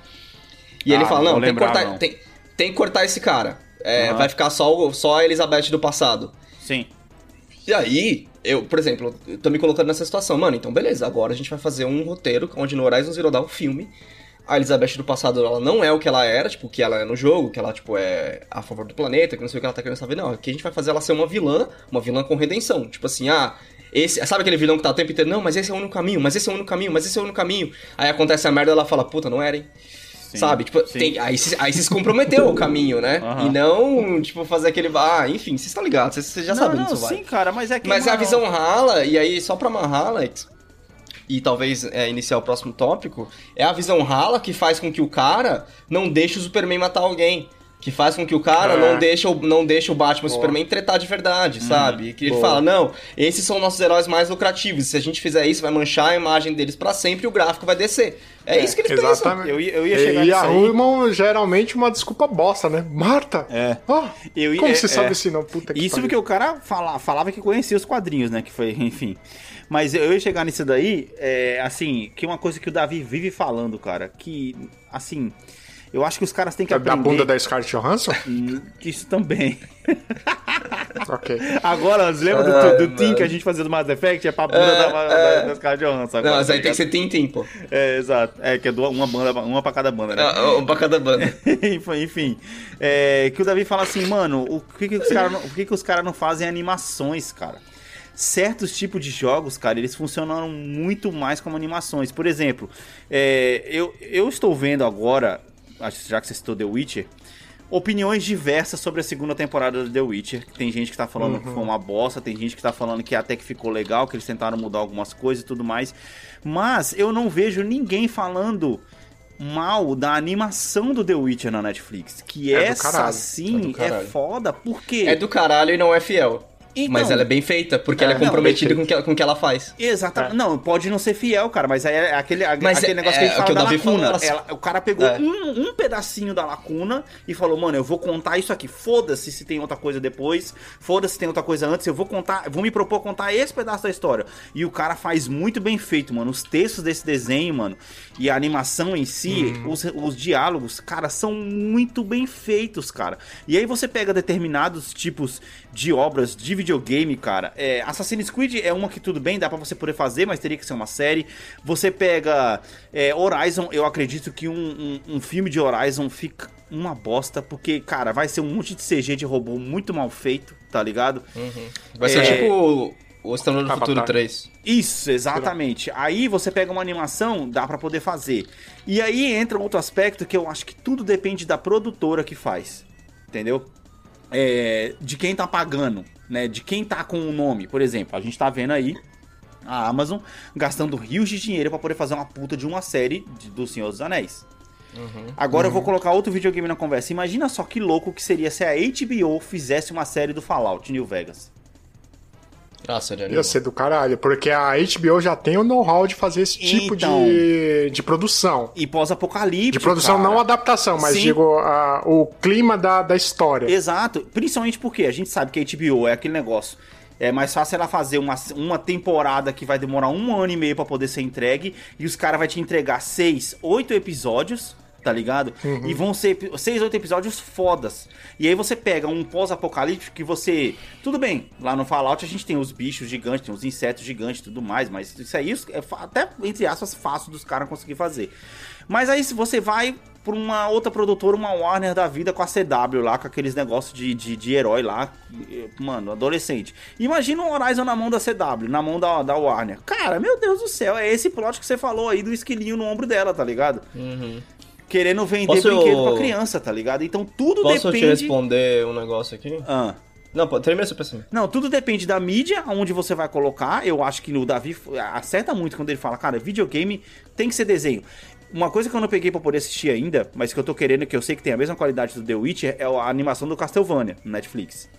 E ele Ah, fala, não não, tem que, lembrar, cortar, não. tem, tem que cortar esse cara. É, Aham. Vai ficar só, só a Elizabeth do passado. Sim. E aí, eu, por exemplo, eu tô me colocando nessa situação. Mano, então beleza, agora a gente vai fazer um roteiro onde no Horizon Zero Dawn, filme, a Elizabeth do passado ela não é o que ela era, tipo, que ela é no jogo, que ela, tipo, é a favor do planeta, que não sei o que ela tá querendo saber. Não, aqui a gente vai fazer ela ser uma vilã, uma vilã com redenção. Tipo assim, ah, esse, sabe aquele vilão que tá o tempo inteiro? Não, mas esse é o único caminho, mas esse é o único caminho, mas esse é o único caminho. Aí acontece a merda ela fala, puta, não era, hein? Sim, sabe? Tipo, tem, aí, se- aí se comprometeu o caminho, né? Aham. E não, tipo, fazer aquele. Ah, enfim, vocês estão ligados, vocês, já não, sabem não, onde isso vai. sim, cara, mas é que. Mas é a visão rala, e aí só pra amarrar, Alex, e talvez é, iniciar o próximo tópico, é a visão rala que faz com que o cara não deixe o Superman matar alguém. Que faz com que o cara É. não, deixe o, não deixe o Batman e o. Superman tretar de verdade, sabe? Que ele Boa. fala, não, esses são nossos heróis mais lucrativos. Se a gente fizer isso, vai manchar a imagem deles pra sempre e o gráfico vai descer. É, isso que eles pensam. Exatamente. Eu ia- eu ia chegar e nisso aí. arrumam geralmente uma desculpa bosta, né? Marta! É. Ah, Eu ia- como é, você sabe é. assim, não? Puta que Isso pariu. porque o cara fala, falava que conhecia os quadrinhos, né? Que foi, enfim. Mas eu ia chegar nisso daí, é, assim, que uma coisa que o Davi vive falando, cara, que, assim, eu acho que os caras têm que Da- Da aprender... bunda da Scarlett Johansson? Hum, Isso também. ok. Agora, lembra do, Ai, do Tim que a gente fazia do Mass Effect? É pra bunda É, da, da, é. da Scarlett Johansson Não, agora, mas aí tá tem que ser? Tintin, pô. É, exato. É, que é do- uma, banda, uma pra cada banda, né? Ah, um pra cada banda. Enfim, é, que o Davi fala assim, mano, o que, que os caras não, por que, que os caras não fazem animações, cara? Certos tipos de jogos, cara, eles funcionam muito mais como animações. Por exemplo, é, eu, eu estou vendo agora, já que você citou The Witcher, opiniões diversas sobre a segunda temporada do The Witcher. Tem gente que tá falando que foi uma bosta, tem gente que tá falando que até que ficou legal, que eles tentaram mudar algumas coisas e tudo mais. Mas eu não vejo ninguém falando mal da animação do The Witcher na Netflix. Que É essa. É sim é, caralho. foda, porque. É do caralho e não é fiel. Então- mas ela é bem feita, porque ela é É, não, comprometida bem com o que, com o que ela faz. Exatamente. Não, pode não ser fiel, cara, mas aí é aquele, aquele é- negócio que é, a gente o fala que da lacuna. falou, ela- o cara pegou É. um, um pedacinho da lacuna e falou, mano, eu vou contar isso aqui. Foda-se se tem outra coisa depois, foda-se se tem outra coisa antes, eu vou contar, vou me propor contar esse pedaço da história. E o cara faz muito bem feito, mano. Os textos desse desenho, mano, e a animação em si, Uhum. os, os diálogos, cara, são muito bem feitos, cara. E aí você pega determinados tipos de obras de videogame, cara. É, Assassin's Creed é uma que tudo bem, dá pra você poder fazer, mas teria que ser uma série. Você pega é, Horizon, eu acredito que um, um- um filme de Horizon fica uma bosta, porque, cara, vai ser um monte de CG de robô muito mal feito, tá ligado? Vai ser É. tipo o- o Exterminador do. Futuro 3. Isso, exatamente. Aí você pega uma animação, dá pra poder fazer. E aí entra outro aspecto que eu acho que tudo depende da produtora que faz. Entendeu? É, de quem tá pagando, né? De quem tá com o nome. Por exemplo, a gente tá vendo aí a Amazon gastando rios de dinheiro pra poder fazer uma puta de uma série de- do Senhor dos Anéis. Agora eu vou colocar outro videogame na conversa. Imagina só que louco que seria se a HBO fizesse uma série do Fallout New Vegas. Ah, seria Ia ser do caralho, porque a HBO já tem o know-how de fazer esse tipo Então. de, de produção. E pós-apocalíptico. De produção, cara. não adaptação, mas Sim. digo, a- o clima da, da história. Exato, principalmente porque a gente sabe que a HBO é aquele negócio. É mais fácil ela fazer uma, uma temporada que vai demorar um ano e meio pra poder ser entregue e os caras vão te entregar seis, oito episódios, tá ligado? E vão ser seis, oito episódios fodas. E aí você pega um pós-apocalíptico que você. Tudo bem, lá no Fallout a gente tem os bichos gigantes, tem os insetos gigantes e tudo mais, mas isso aí é até, entre aspas, fácil dos caras conseguir fazer. Mas aí se você vai pra uma outra produtora, uma Warner da vida com a CW lá, com aqueles negócios de, de, de herói lá, mano, adolescente. Imagina um Horizon na mão da CW, na mão da, da Warner. Cara, meu Deus do céu, é esse plot que você falou aí do esquilinho no ombro dela, tá ligado? Querendo vender Posso eu- brinquedo pra criança, tá ligado? Então tudo Posso depende... te responder um negócio aqui? Ah. Não, termina seu pensamento. Não, tudo depende da mídia, aonde você vai colocar. Eu acho que o Davi acerta muito quando ele fala, cara, videogame tem que ser desenho. Uma coisa que eu não peguei pra poder assistir ainda, mas que eu tô querendo, que eu sei que tem a mesma qualidade do The Witcher, é a animação do Castlevania no Netflix.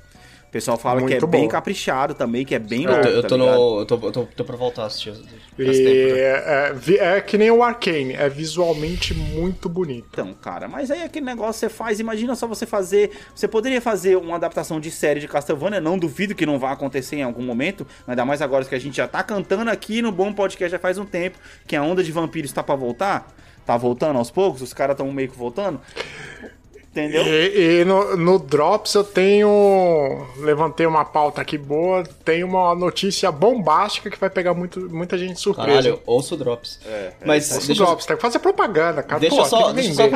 O pessoal fala que é Muito bem caprichado também, que é bem Eu louco, tô, eu tá tô ligado? no. Eu tô, eu tô, tô pra voltar a assistir. Faz E tempo já. é, vi- é que nem o Arcane, é visualmente muito bonito. Então, cara, mas aí aquele negócio você faz, imagina só você fazer. Você poderia fazer uma adaptação de série de Castlevania, não duvido que não vá acontecer em algum momento, ainda mais agora que a gente já tá cantando aqui no Bom Podcast já faz um tempo, que a onda de vampiros tá pra voltar, tá voltando aos poucos, os caras tão meio que voltando. Entendeu? E, e no, no Drops eu tenho. Levantei uma pauta aqui boa. Tem uma notícia bombástica que vai pegar muito, muita gente de surpresa. Caralho, ouço o Drops. É, Mas Ouça o deixa eu- Drops, tem que fazer propaganda, cara. Deixa Pô, eu só, deixa só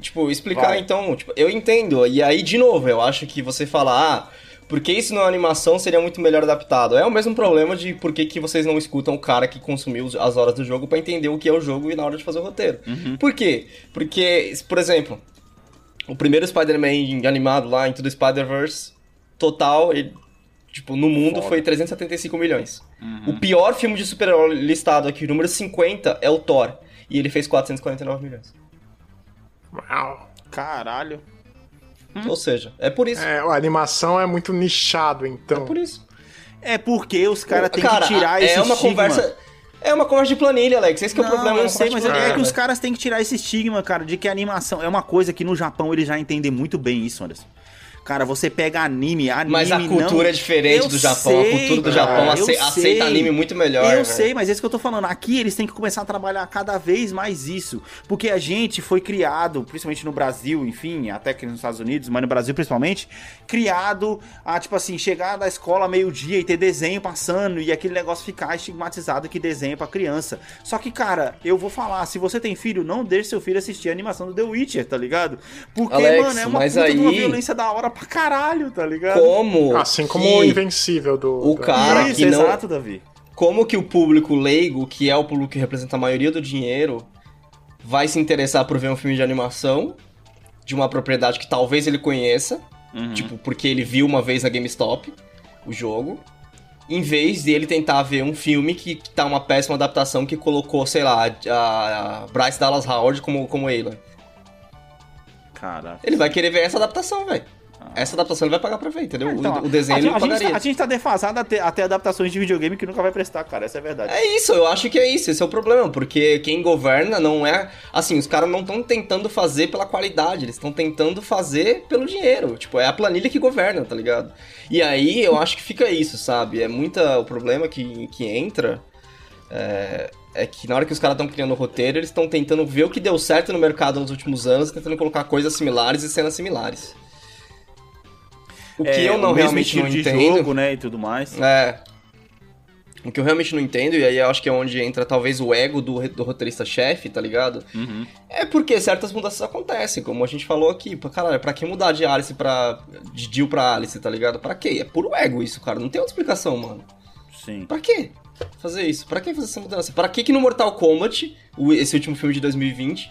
tipo, explicar Vai. então, tipo, eu entendo, e aí, de novo, eu acho que você fala, ah, por que isso na animação seria muito melhor adaptado? É o mesmo problema de por que, que vocês não escutam o cara que consumiu as horas do jogo pra entender o que é o jogo e na hora de fazer o roteiro. Por quê? Porque, por exemplo, o primeiro Spider-Man animado lá, Into the Spider-Verse, total, ele, tipo, no mundo Foda. foi 375 milhões. O pior filme de super-herói listado aqui, o número 50, é o Thor. E ele fez 449 milhões. Uau. Caralho. Ou seja, é por isso. É, a animação é muito nichado, É, então. por isso. É porque os caras têm Cara, que tirar é esse uma estigma. conversa. É uma conversa de planilha, Alex. Esse que é o Não, problema. é eu uma sei, mas é, é que os caras têm que tirar esse estigma, cara, de que a animação é uma coisa que no Japão eles já entendem muito bem isso, Anderson. Cara, você pega anime, anime Mas a cultura não... é diferente Eu do Japão. a sei, cultura do Japão aceita anime muito melhor. Eu velho. sei, mas é isso que eu tô falando. Aqui eles têm que começar a trabalhar cada vez mais isso. Porque a gente foi criado, principalmente no Brasil, enfim, até que nos Estados Unidos, mas no Brasil principalmente, criado a, tipo assim, chegar da escola meio-dia e ter desenho passando e aquele negócio ficar estigmatizado que desenho é pra criança. Só que, cara, eu vou falar, se você tem filho, não deixe seu filho assistir a animação do The Witcher, tá ligado? Porque, Alex, mano, é uma mas de uma aí- violência da hora pra caralho, tá ligado? Como. Assim como o Invencível do. o do- cara Isso, que não- exato, Davi. Como que o público leigo, que é o público que representa a maioria do dinheiro, vai se interessar por ver um filme de animação de uma propriedade que talvez ele conheça, Uhum. tipo, porque ele viu uma vez na GameStop o jogo, em vez de ele tentar ver um filme que, que tá uma péssima adaptação que colocou, sei lá, a, a Bryce Dallas Howard como, como Aloy. Caraca. Ele vai querer ver essa adaptação, velho. Essa adaptação ele vai pagar pra ver, entendeu? O- Então, o, desenho a, ele a, gente tá, a gente tá defasado até, até adaptações de videogame que nunca vai prestar, cara. Essa é a verdade. É isso, eu acho que é isso, esse é o problema, porque quem governa não é. Assim, os caras não estão tentando fazer pela qualidade, eles estão tentando fazer pelo dinheiro. Tipo, é a planilha que governa, tá ligado? E aí eu acho que fica isso, sabe? É muita. O problema que, que entra. É, é que na hora que os caras estão criando o roteiro, eles estão tentando ver o que deu certo no mercado nos últimos anos, tentando colocar coisas similares e cenas similares. O que É, eu não realmente não de entendo. jogo, né, e tudo mais. É. O que eu realmente não entendo, e aí eu acho que é onde entra talvez o ego do, do roteirista-chefe, tá ligado? Uhum. É porque certas mudanças acontecem, como a gente falou aqui. Caralho, pra que mudar de Alice pra. de Jill pra Alice, tá ligado? Pra quê? É puro ego isso, cara. Não tem outra explicação, mano. Sim. Pra quê? Fazer isso? Pra que fazer essa mudança? Pra que que no Mortal Kombat, esse último filme de 2020,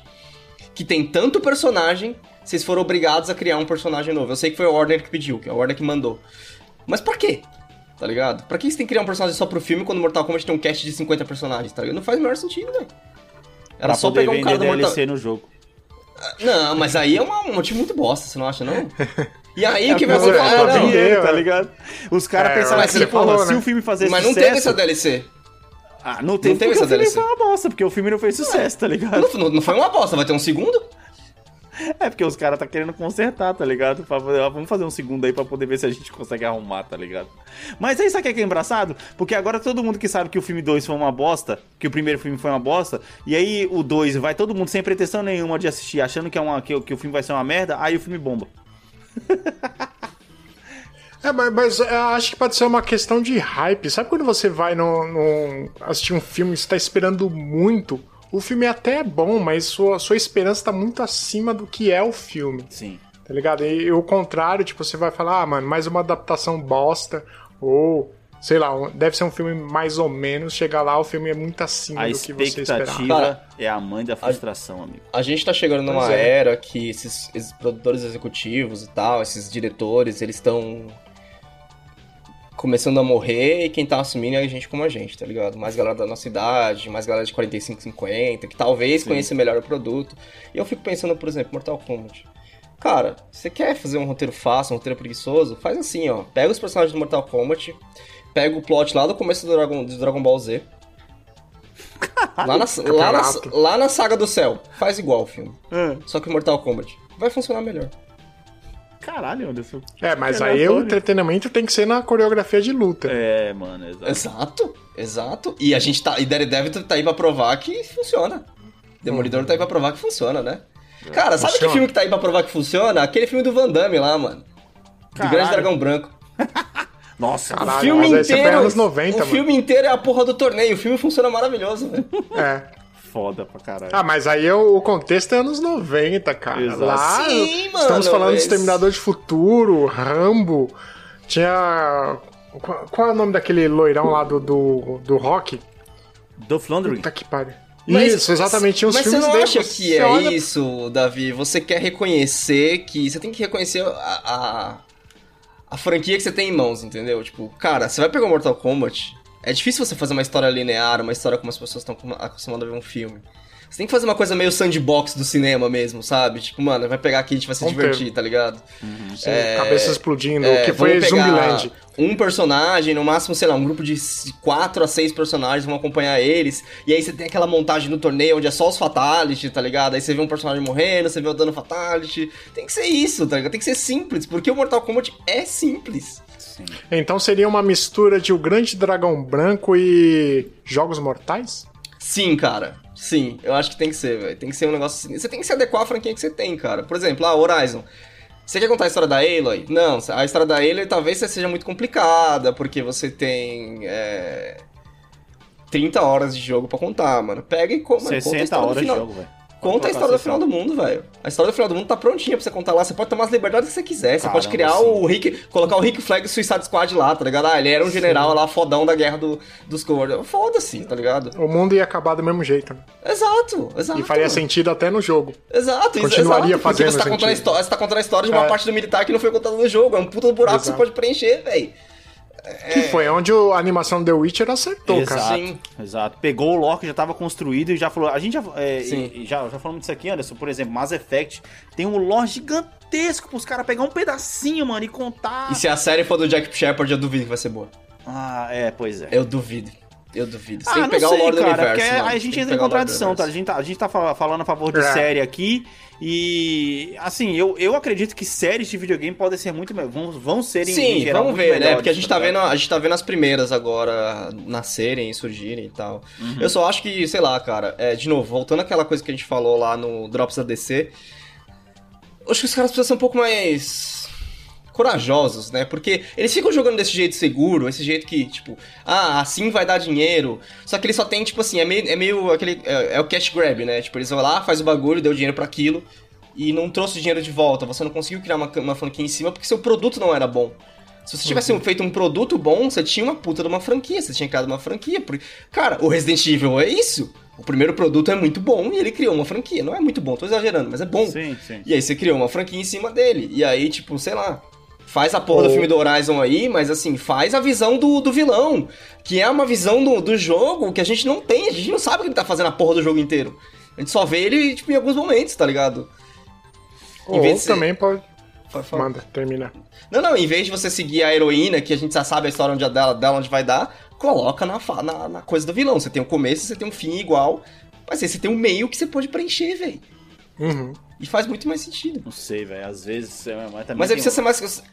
que tem tanto personagem, vocês foram obrigados a criar um personagem novo? Eu sei que foi a Warner que pediu, que é a Warner que mandou. Mas pra quê? Tá ligado? Pra que você tem que criar um personagem só pro filme quando Mortal Kombat tem um cast de 50 personagens, tá ligado? Não faz o menor sentido, velho. Era Pra só poder pegar um vender cara do Mortal DLC no jogo. Não, mas aí é uma- um motivo muito bosta, você não acha, não? E aí o que vai mas é, acontecer? é Ah, não. vender, tá né? ligado? Os caras É, pensaram mas assim, porra, falou, se né? o filme fazer Mas não sucesso... teve essa DLC. Ah, não teve Não teve essa o filme DLC. foi uma bosta, porque o filme não fez sucesso, tá ligado? Não, não- não foi uma bosta, vai ter um segundo? É porque os caras tá querendo consertar, tá ligado? Pra vamos fazer um segundo aí pra poder ver se a gente consegue arrumar, tá ligado? Mas aí sabe o que é engraçado? Porque agora todo mundo que sabe que o filme 2 foi uma bosta, que o primeiro filme foi uma bosta, e aí o 2 vai todo mundo sem pretensão nenhuma de assistir, achando que, é uma, que, que o filme vai ser uma merda, aí o filme bomba. É, mas, mas eu acho que pode ser uma questão de hype. Sabe quando você vai no, no- assistir um filme e você tá esperando muito? O filme até é bom, mas sua, sua esperança tá muito acima do que é o filme, Sim. tá ligado? E, e o contrário, tipo, você vai falar, ah, mano, mais uma adaptação bosta, ou, sei lá, um- deve ser um filme mais ou menos, chegar lá, o filme é muito acima A do que você esperava. expectativa Cara, é a mãe da frustração, amigo. A gente tá chegando numa é. era que esses, esses produtores executivos e tal, esses diretores, eles estão começando a morrer e quem tá assumindo é a gente como a gente, tá ligado? Mais galera da nossa idade, mais galera de 45, 50, que talvez Sim. conheça melhor o produto. E eu fico pensando, por exemplo, Mortal Kombat. Cara, você quer fazer um roteiro fácil, um roteiro preguiçoso? Faz assim, ó. Pega os personagens do Mortal Kombat, pega o plot lá do começo do Dragon, do Dragon Ball Z. Lá na, lá, na, lá na saga do céu. Faz igual o filme. Ah, Só que Mortal Kombat. Vai funcionar melhor. Caralho, Anderson. É, mas Que aí o entretenimento tem que ser na coreografia de luta. É, mano, exato. Exato, exato. E a gente tá. E Daredevil tá aí pra provar que funciona. Demolidor tá aí pra provar que funciona, né? Cara, sabe que Funciona. filme que tá aí pra provar que funciona? Aquele filme do Van Damme lá, mano. Do Caralho. Grande Dragão Branco. Nossa, Caralho. o filme inteiro. anos 90, o mano. filme inteiro é a porra do torneio. O filme funciona maravilhoso, velho. É. foda pra caralho. Ah, mas aí o, o contexto é anos 90, cara. Exato. Lá, Sim, estamos mano, falando de mas- Exterminador de Futuro, Rambo. Tinha. Qual, qual é o nome daquele loirão lá do, do, do rock? Dolph Lundgren. Puta que pariu. Mas- Isso, exatamente. Mas você filmes não dele, acha você que é olha- isso, Davi? Você quer reconhecer que. Você tem que reconhecer a, a, a franquia que você tem em mãos, entendeu? Tipo, cara, você vai pegar o Mortal Kombat. É difícil você fazer uma história linear, uma história como as pessoas estão acostumadas a ver um filme. Você tem que fazer uma coisa meio sandbox do cinema mesmo, sabe? Tipo, mano, vai pegar aqui e a gente vai se divertir, tá ligado? Sim, cabeça explodindo, É, que foi Zumbiland. Um personagem, no máximo, sei lá, um grupo de 4 a 6 personagens vão acompanhar eles. E aí você tem aquela montagem no torneio onde é só os Fatality, tá ligado? Aí você vê um personagem morrendo, você vê o dano Fatality. Tem que ser isso, tá ligado? Tem que ser simples, porque o Mortal Kombat é simples. Então seria uma mistura de O Grande Dragão Branco e Jogos Mortais? Sim, cara. Sim, eu acho que tem que ser, velho. Tem que ser um negócio assim. Você tem que se adequar à franquia que você tem, cara. Por exemplo, ah, Horizon. Você quer contar a história da Aloy? Não, a história da Aloy talvez seja muito complicada, porque você tem. É... 30 horas de jogo pra contar, mano. Pega e mano, conta a 60 história do horas de final. jogo, velho. Conta a história do 60. final do mundo, velho. A história do final do mundo tá prontinha pra você contar lá. Você pode tomar as liberdades que você quiser. Você pode Caramba, criar sim. o Rick. Colocar o Rick Flag Suicide Squad lá, tá ligado? Ah, ele era um general lá, fodão da guerra do, dos Cores. Foda-se, tá ligado? O mundo ia acabar do mesmo jeito. né? Exato, exato. E faria sentido até no jogo. Exato, isso- Continuaria exato, porque fazendo você tá, contando a sentido. história, você tá contando a história de uma É. parte do militar que não foi contada no jogo. É um puta buraco que você Exato. pode preencher, velho. Que foi onde a animação do The Witcher acertou, cara. Exato, Sim. exato. Pegou o lore que já tava construído e já falou. A gente já, é, Sim. e- já, já falamos disso aqui, Anderson. Por exemplo, Mass Effect tem um lore gigantesco pros caras pegar um pedacinho, mano, e contar. E se a série for do Jack Shepard, eu duvido que vai ser boa. Ah, é, pois é. Eu duvido. Eu duvido. Você ah, tem que não pegar sei, o lore do cara, universo. porque mano. a gente entra em do contradição, tá? A gente tá, a gente tá fal- falando a favor de É. série aqui e, assim, eu, eu acredito que séries de videogame podem ser muito, vão, vão ser em, em Sim, geral vamos ver, né? Porque a gente tá vendo, a gente tá vendo as primeiras agora nascerem e surgirem e tal. Uhum. Eu só acho que, sei lá, cara, é, de novo, voltando àquela coisa que a gente falou lá no Drops da DC, acho que os caras precisam ser um pouco mais corajosos, né? Porque eles ficam jogando desse jeito seguro, esse jeito que, tipo, ah, assim vai dar dinheiro. Só que eles só tem, tipo assim, é meio, é meio aquele. É, é o cash grab, né? Tipo, eles vão lá, faz o bagulho, deu dinheiro pra aquilo e não trouxe o dinheiro de volta. Você não conseguiu criar uma, uma franquia em cima porque seu produto não era bom. Se você tivesse feito um produto bom, você tinha uma puta de uma franquia, você tinha criado uma franquia. Porque, cara, o Resident Evil é isso. O primeiro produto é muito bom e ele criou uma franquia. Não é muito bom, tô exagerando, mas é bom. Sim, sim. E aí você criou uma franquia em cima dele. E aí, tipo, sei lá. Faz a porra do Ou- filme do Horizon aí, mas assim, faz a visão do, do vilão. Que é uma visão do, do jogo que a gente não tem. A gente não sabe o que ele tá fazendo a porra do jogo inteiro. A gente só vê ele, tipo, em alguns momentos, tá ligado? Em Ou vez de ser- também pode. Pode falar. Manda, termina. Não, não, em vez de você seguir a heroína, que a gente já sabe a história onde, dela, dela onde vai dar, coloca na, fa- na, na coisa do vilão. Você tem um começo, você tem um fim igual, mas aí você tem um meio que você pode preencher, velho. Uhum. E faz muito mais sentido. Não sei, velho. Às vezes. é, Mas, também Mas aí precisa um- ser mais.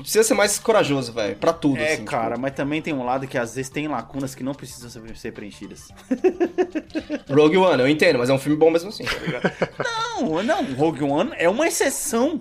Precisa ser mais corajoso, velho. Pra tudo, É, assim. cara, tipo, mas também tem um lado que às vezes tem lacunas que não precisam ser, preenchidas. Rogue One, eu entendo, mas é um filme bom mesmo assim, tá ligado? Não, não, Rogue One é uma exceção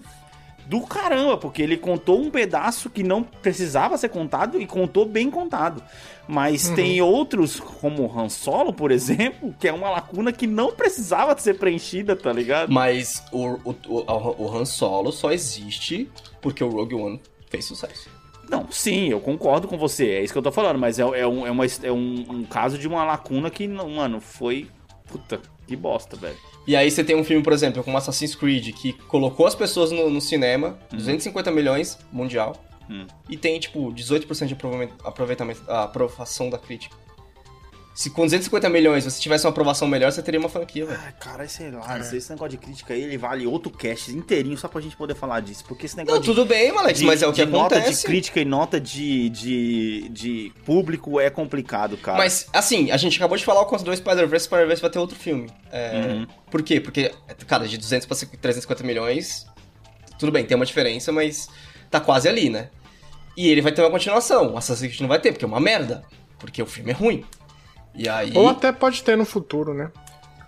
do caramba, porque ele contou um pedaço que não precisava ser contado e contou bem contado. Mas tem outros, como o Han Solo, por exemplo, que é uma lacuna que não precisava ser preenchida, tá ligado? mas o, o, o, o Han Solo só existe porque o Rogue One fez sucesso. Não, sim, eu concordo com você, é isso que eu tô falando, mas é, é, um, é, uma, é um, um caso de uma lacuna que, mano, foi. Puta, que bosta, velho. E aí você tem um filme, por exemplo, como Assassin's Creed, que colocou as pessoas no, no cinema, 250 milhões mundial, Hum. e tem, tipo, 18% de aproveitamento, aprovação da crítica. Se com 250 milhões você tivesse uma aprovação melhor, você teria uma franquia, velho. Ai, cara, sei É. lá, esse negócio de crítica aí, ele vale outro cast inteirinho só pra gente poder falar disso. Porque esse negócio Não, de, tudo bem, Alex, de- mas é o que de nota de acontece. crítica e nota de, de, de público é complicado, cara. Mas, assim, a gente acabou de falar com os dois Spider-Verse, Spider-Verse vai ter outro filme. É, Uhum. Por quê? Porque, cara, de 200 pra 350 milhões, tudo bem, tem uma diferença, mas tá quase ali, né? E ele vai ter uma continuação. Assassin's Creed não vai ter, porque é uma merda. Porque o filme é ruim. E aí... Ou até pode ter no futuro, né?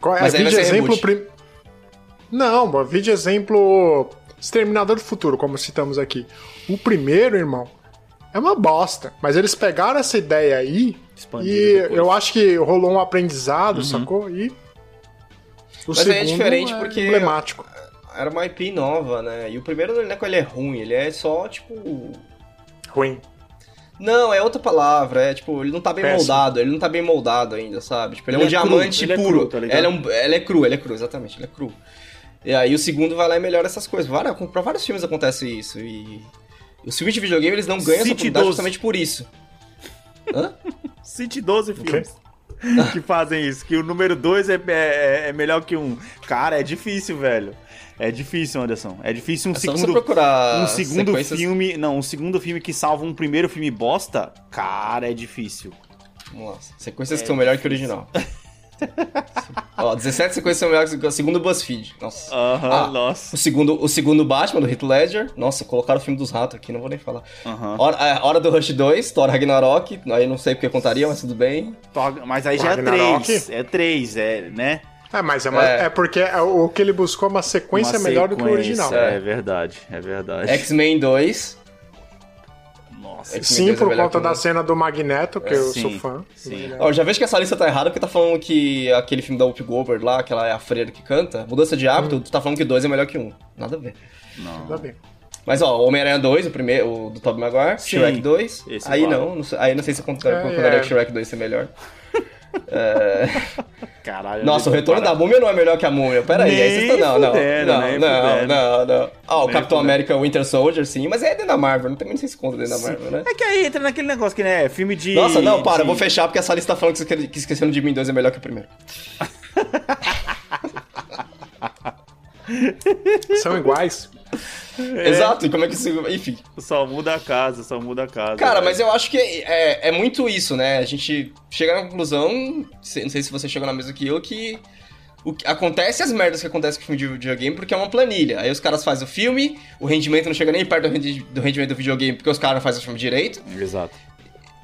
Qual é Mas aí vídeo vai ser exemplo prim... Não, vídeo exemplo Exterminador do Futuro, como citamos aqui. O primeiro, irmão, é uma bosta. Mas eles pegaram essa ideia aí Expandiram e depois. eu acho que rolou um aprendizado, sacou? E. O Mas aí é diferente porque- emblemático. Era uma IP nova, né? E o primeiro não é que ele é ruim, ele é só, tipo. Ruim. Não, é outra palavra, é tipo, ele não tá bem Péssimo. moldado, ele não tá bem moldado ainda, sabe? Tipo, ele, Ele é um é cru, diamante ele é puro. cru, tá ele, é um, ele é cru, ele é cru, exatamente, ele é cru. E aí o segundo vai lá e melhora essas coisas. Várias, pra vários filmes acontece isso. E os filmes de videogame, eles não ganham essa City oportunidade 12. justamente por isso. Hã? Cite 12 filmes que fazem isso. Que o número 2 é, é, é melhor que um. Cara, é difícil, velho. É difícil, Anderson. É difícil um É só você segundo. procurar Um segundo sequências- filme. Não, um segundo filme que salva um primeiro filme bosta. Cara, é difícil. Vamos lá. Sequências que são melhores que o original. Ó, 17 sequências são melhores que o segundo BuzzFeed. Nossa. Aham, Ah, nossa. O segundo, o segundo Batman, do Heath Ledger. Nossa, colocaram o filme dos ratos aqui, não vou nem falar. Aham. Hora, é, Hora do Rush 2, Thor Ragnarok. Aí não sei porque contaria, mas tudo bem. Mas aí já é Ragnarok? 3. É 3, é, né? É, mas é, uma- É. é porque é o que ele buscou é uma sequência Uma melhor do que o sequência, original. É verdade, é verdade. X-Men 2. Nossa. Sim, 2 é por conta da cena do Magneto, que eu sim, sou fã. sim. Ó, já vejo que essa lista tá errada porque tá falando que aquele filme da Whoopi Goldberg lá, que ela é a freira que canta, mudança de hábito, tu tá falando que dois é melhor que um. Nada a ver. Tá bem. Mas ó, Homem-Aranha 2, o primeiro, o do Tobey Maguire, Sim. Shrek 2. Esse aí vale. não, não sei- aí não sei se eu contaria É, é. que Shrek 2 ser melhor. Caralho. Nossa, o retorno da múmia não é melhor que a múmia. Pera aí, aí vocês estão. Não, não, não, não, não, não. Ó, o Capitão. América Winter Soldier, sim, mas é dentro da Marvel, não tem nem se conta dentro da Marvel, né? É que aí entra naquele negócio que, né, filme de... Nossa, não, para, eu vou fechar porque essa lista tá falando que Esquecendo de Mim 2 é melhor que o primeiro. São iguais. Exato, e como é que isso. Enfim. Só muda a casa, só muda a casa. Cara, mas eu acho que é, é muito isso, né? A gente chega na conclusão, se- não sei se você chegou na mesma que eu, que o que acontece as merdas que acontecem com o filme de videogame porque é uma planilha. Aí os caras fazem o filme, o rendimento não chega nem perto do rendi- do rendimento do videogame porque os caras não fazem o filme direito, Exato.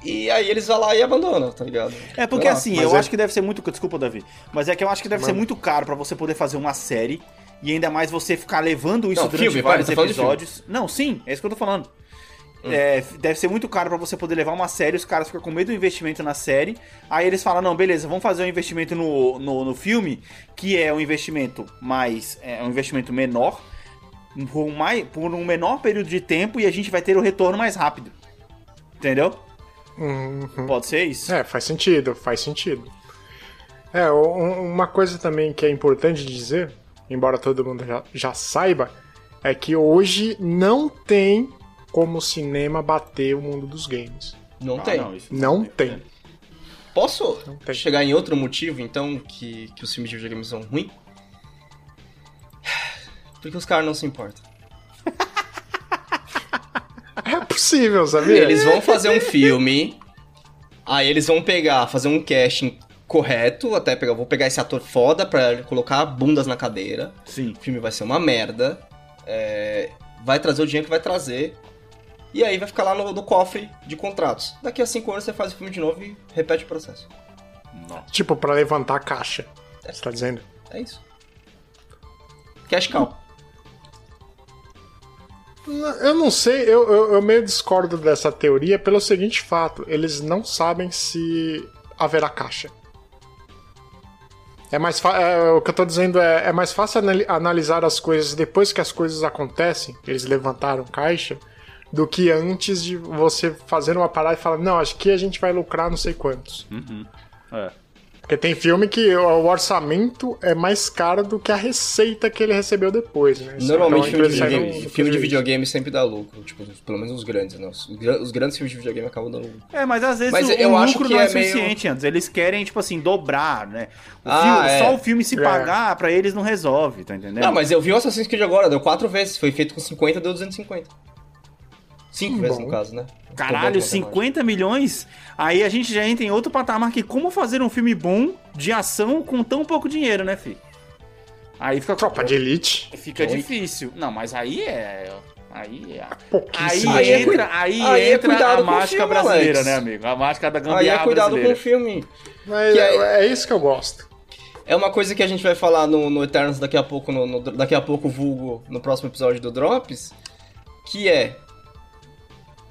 e aí eles vão lá e abandonam, tá ligado? É porque assim, mas eu é- acho que deve ser muito. Desculpa, Davi. Mas é que eu acho que deve ser muito caro pra você poder fazer uma série. E ainda mais você ficar levando isso Não, durante filme, vários para, tá episódios. Não, sim, é isso que eu tô falando. É, deve ser muito caro pra você poder levar uma série, os caras ficam com medo do investimento na série. Aí eles falam: não, beleza, vamos fazer um investimento no, no, no filme, que é um investimento mais. É um investimento menor, por, um mais, por um menor período de tempo, e a gente vai ter o retorno mais rápido. Entendeu? Uhum. Pode ser isso? É, faz sentido, faz sentido. É, um- uma coisa também que é importante dizer, embora todo mundo já, já saiba, é que hoje não tem como o cinema bater o mundo dos games. Não Ah, tem. isso Não tem. Posso tem. chegar em outro motivo, então, que, que os filmes de videogame são ruins? Porque os caras não se importam. É possível, sabia? Eles vão fazer um filme, aí eles vão pegar, fazer um casting correto, até pegar, vou pegar esse ator foda pra colocar bundas na cadeira. Sim. O filme vai ser uma merda. é, vai trazer o dinheiro que vai trazer. E aí vai ficar lá no, no cofre de contratos. Daqui a cinco anos você faz o filme de novo e repete o processo. Tipo, pra levantar a caixa. Você tá dizendo? É isso. Cash cow. Eu não sei, eu, eu, eu meio discordo dessa teoria pelo seguinte fato: eles não sabem se haverá caixa. É mais é, o que eu tô dizendo é, é mais fácil anali- analisar as coisas depois que as coisas acontecem, eles levantaram caixa, do que antes de você fazer uma parada e falar, não, acho que a gente vai lucrar não sei quantos. É. Porque tem filme que o orçamento é mais caro do que a receita que ele recebeu depois, né? Normalmente Então, filme, de videogame, no- no filme de videogame sempre dá lucro. Tipo, pelo menos os grandes, né? Os, os grandes filmes de videogame acabam dando lucro. É, mas às vezes Mas o, eu o acho lucro que não é, é meio- suficiente, antes. Eles querem, tipo assim, dobrar, né? O Ah, filme- é. Só o filme se É. pagar pra eles não resolve, tá entendendo? Não, mas eu vi o Assassin's Creed agora, deu quatro vezes. Foi feito com 50, deu 250. Cinco vezes, no caso, né? Caralho, de 50 milhões? Aí a gente já entra em outro patamar que como fazer um filme bom de ação com tão pouco dinheiro, né, fi? Aí fica Tropa de Elite. fica Oi? difícil. Não, mas aí é aí é Aí Pouquíssimo. Aí é entra, aí aí é entra cuidado a mágica filme, brasileira, Alex. né, amigo? A mágica da Aí gambiarra é cuidado com o brasileira. filme. Mas é, é- é isso que eu gosto. É uma coisa que a gente vai falar no, no Eternos daqui a pouco, no, no- daqui a pouco, vulgo, no próximo episódio do Drops, que é...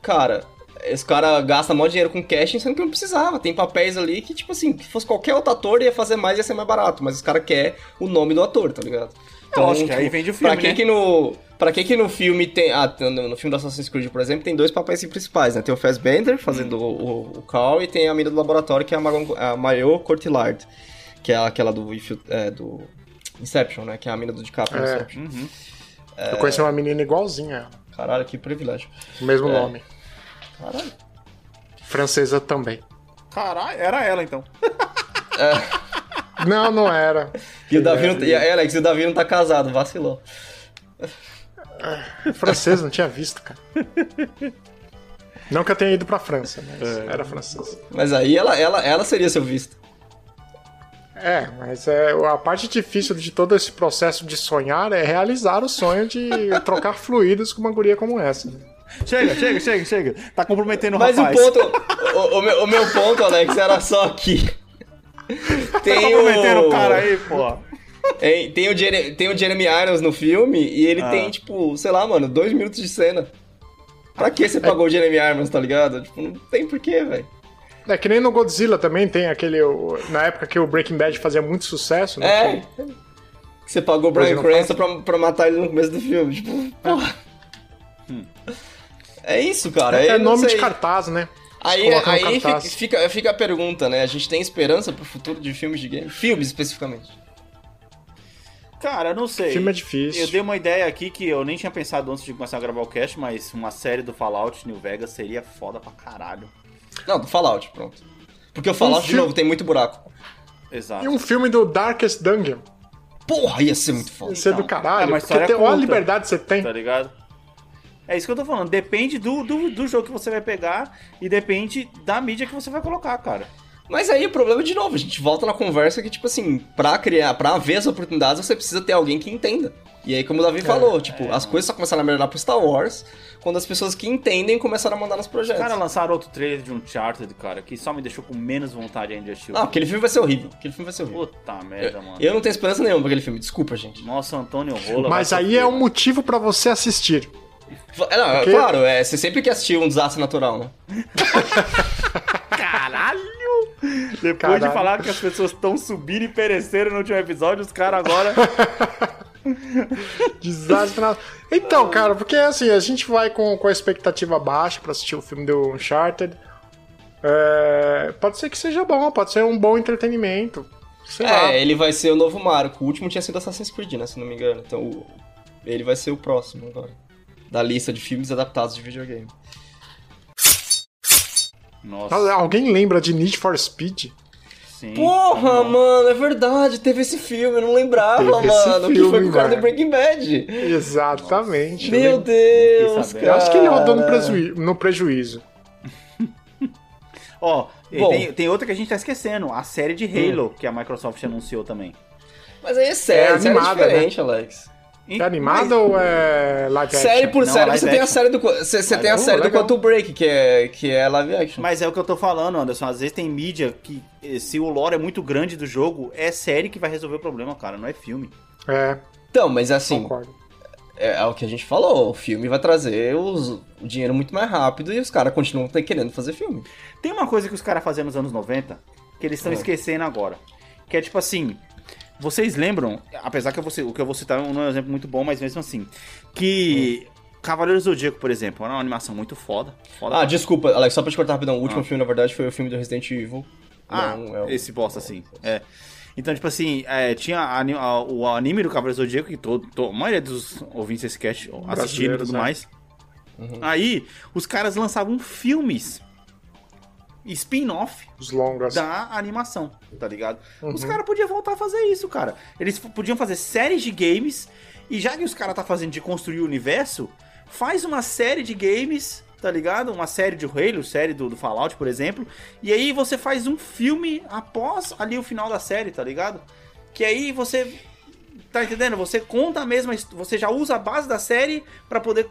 Cara, esse cara gasta maior dinheiro com casting, sendo que não precisava. Tem papéis ali que, tipo assim, se fosse qualquer outro ator, ia fazer mais, ia ser mais barato. Mas os cara quer o nome do ator, tá ligado? lógico, aí vende o filme, Pra que né? que no... Pra que que no filme tem... Ah, no, filme do Assassin's Creed, por exemplo, tem dois papéis principais, né? Tem o Fassbender fazendo Hum. o, o, Carl e tem a mina do laboratório, que é a, Magon, a Mayo Cortillard. Que é aquela do, é, do Inception, né? Que é a mina do DiCaprio É. Inception. Eu conheci uma menina igualzinha a ela. Caralho, que privilégio. O mesmo É. nome. Caralho. Francesa também. Caralho, era ela então. Não, não era. E o Davi não, e, é, Alex, e o Davi não tá casado, vacilou. Francesa, não tinha visto, cara. Não que eu tenha ido pra França, mas É. era francesa. Mas aí ela, ela, ela seria seu visto. É, mas é, a parte difícil de todo esse processo de sonhar é realizar o sonho de trocar fluidos com uma guria como essa. Chega, chega, chega, chega. Tá comprometendo o Mas rapaz. o ponto. O, o meu, o meu ponto, Alex, era só que. Tá Tem comprometendo o. o cara aí, pô. Tem, tem, o Jere- tem o Jeremy Irons no filme e ele Ah. tem, tipo, sei lá, mano, dois minutos de cena. Pra que você pagou o Jeremy Irons, tá ligado? Tipo, não tem porquê, velho. É que nem no Godzilla também tem aquele. o- na época que o Breaking Bad fazia muito sucesso, né? É. Que você pagou o Brian Cranston pra, pra matar ele no começo do filme. Tipo, porra. É isso, cara. É, não nome de cartaz, né? Aí, aí fica, fica, fica a pergunta, né? A gente tem esperança pro futuro de filmes de game? Filmes, especificamente. Cara, eu não sei. Filme é difícil. Eu dei uma ideia aqui que eu nem tinha pensado antes de começar a gravar o cast, mas uma série do Fallout New Vegas seria foda pra caralho. Não, do Fallout, pronto. Porque o Fallout, de filme- novo, tem muito buraco. Exato. E um filme do Darkest Dungeon. Porra, ia ser muito foda. É do Então, é caralho. uma porque história tem, olha a liberdade que você tem. Tá ligado? É isso que eu tô falando. Depende do, do, do jogo que você vai pegar e depende da mídia que você vai colocar, cara. Mas aí o problema, de novo, a gente volta na conversa que, tipo assim, pra criar, pra ver as oportunidades, você precisa ter alguém que entenda. E aí, como o Davi falou, tipo, as coisas só começaram a melhorar pro Star Wars quando as pessoas que entendem começaram a mandar nos Os projetos. caras lançaram outro trailer de Uncharted, cara, que só me deixou com menos vontade ainda de assistir. Não, aquele filme vai ser horrível. Aquele filme vai ser horrível. Puta merda, mano. Eu não tenho esperança nenhuma pra aquele filme, desculpa, gente. Nossa, Antônio Rola. Mas aí é um motivo pra você assistir. É, não, é Porque- claro, é, você sempre quer assistir um desastre natural, né? Caralho! Depois Caralho. de falar que as pessoas estão subindo e pereceram no último episódio, os caras agora. Desastre na... Então, cara, porque assim, a gente vai com, com a expectativa baixa pra assistir o filme do Uncharted. É, pode ser que seja bom, pode ser um bom entretenimento. Sei lá. É, ele vai ser o novo Marco. O último tinha sido Assassin's Creed, né? Se não me engano. Então, o- ele vai ser o próximo agora. Da lista de filmes adaptados de videogame. Nossa, Alguém lembra de Need for Speed? sim. Porra, mano, é verdade. Teve esse filme, eu não lembrava, Teve esse mano. que filme, foi com o cara do. Breaking Bad. Exatamente. Meu eu, Deus, saber. eu acho que ele rodou no, cara. prejuí- no prejuízo. Ó, Bom. tem, tem outra que a gente tá esquecendo, a série de Halo, que a Microsoft anunciou também. Mas aí é sério, É série animada, diferente, Alex. É animado ou é live action? Série por Não, série, você tem a action. série do. Você você tem a série do legal. Quantum Break, que é, que é live action. Mas é o que eu tô falando, Anderson. Às vezes tem mídia que, eh, se o lore é muito grande do jogo, é série que vai resolver o problema, cara, não é filme. É, Então, mas assim, concordo. é, é o que a gente falou. O filme vai trazer os- o dinheiro muito mais rápido e os caras continuam querendo fazer filme. Tem uma coisa que os caras faziam nos anos 90 que eles estão É. esquecendo agora. Que é tipo assim. Vocês lembram, apesar que eu vou, o que eu vou citar não é um exemplo muito bom, mas mesmo assim. Que Cavaleiros do Zodíaco, por exemplo, era uma animação muito foda. foda Ah, pra- desculpa, Alex, só pra te cortar rapidão. O último Ah. filme, na verdade, foi o filme do Resident Evil. Ah, Não, é o- esse bosta assim. É. Então, tipo assim, é, tinha a a- o anime do Cavaleiros do Zodíaco, que todo, to- a maioria dos ouvintes desse cast assistiram e tudo né? mais. Aí, os caras lançavam filmes spin-off Os longas. da animação, tá ligado? Os Uhum. caras podiam voltar a fazer isso, cara. Eles podiam fazer séries de games, e já que os caras tá fazendo de construir o universo, faz uma série de games, tá ligado? Uma série de Halo, série do, do Fallout, por exemplo, e aí você faz um filme após ali o final da série, tá ligado? Que aí você tá entendendo? Você conta a mesma, você já usa a base da série pra poder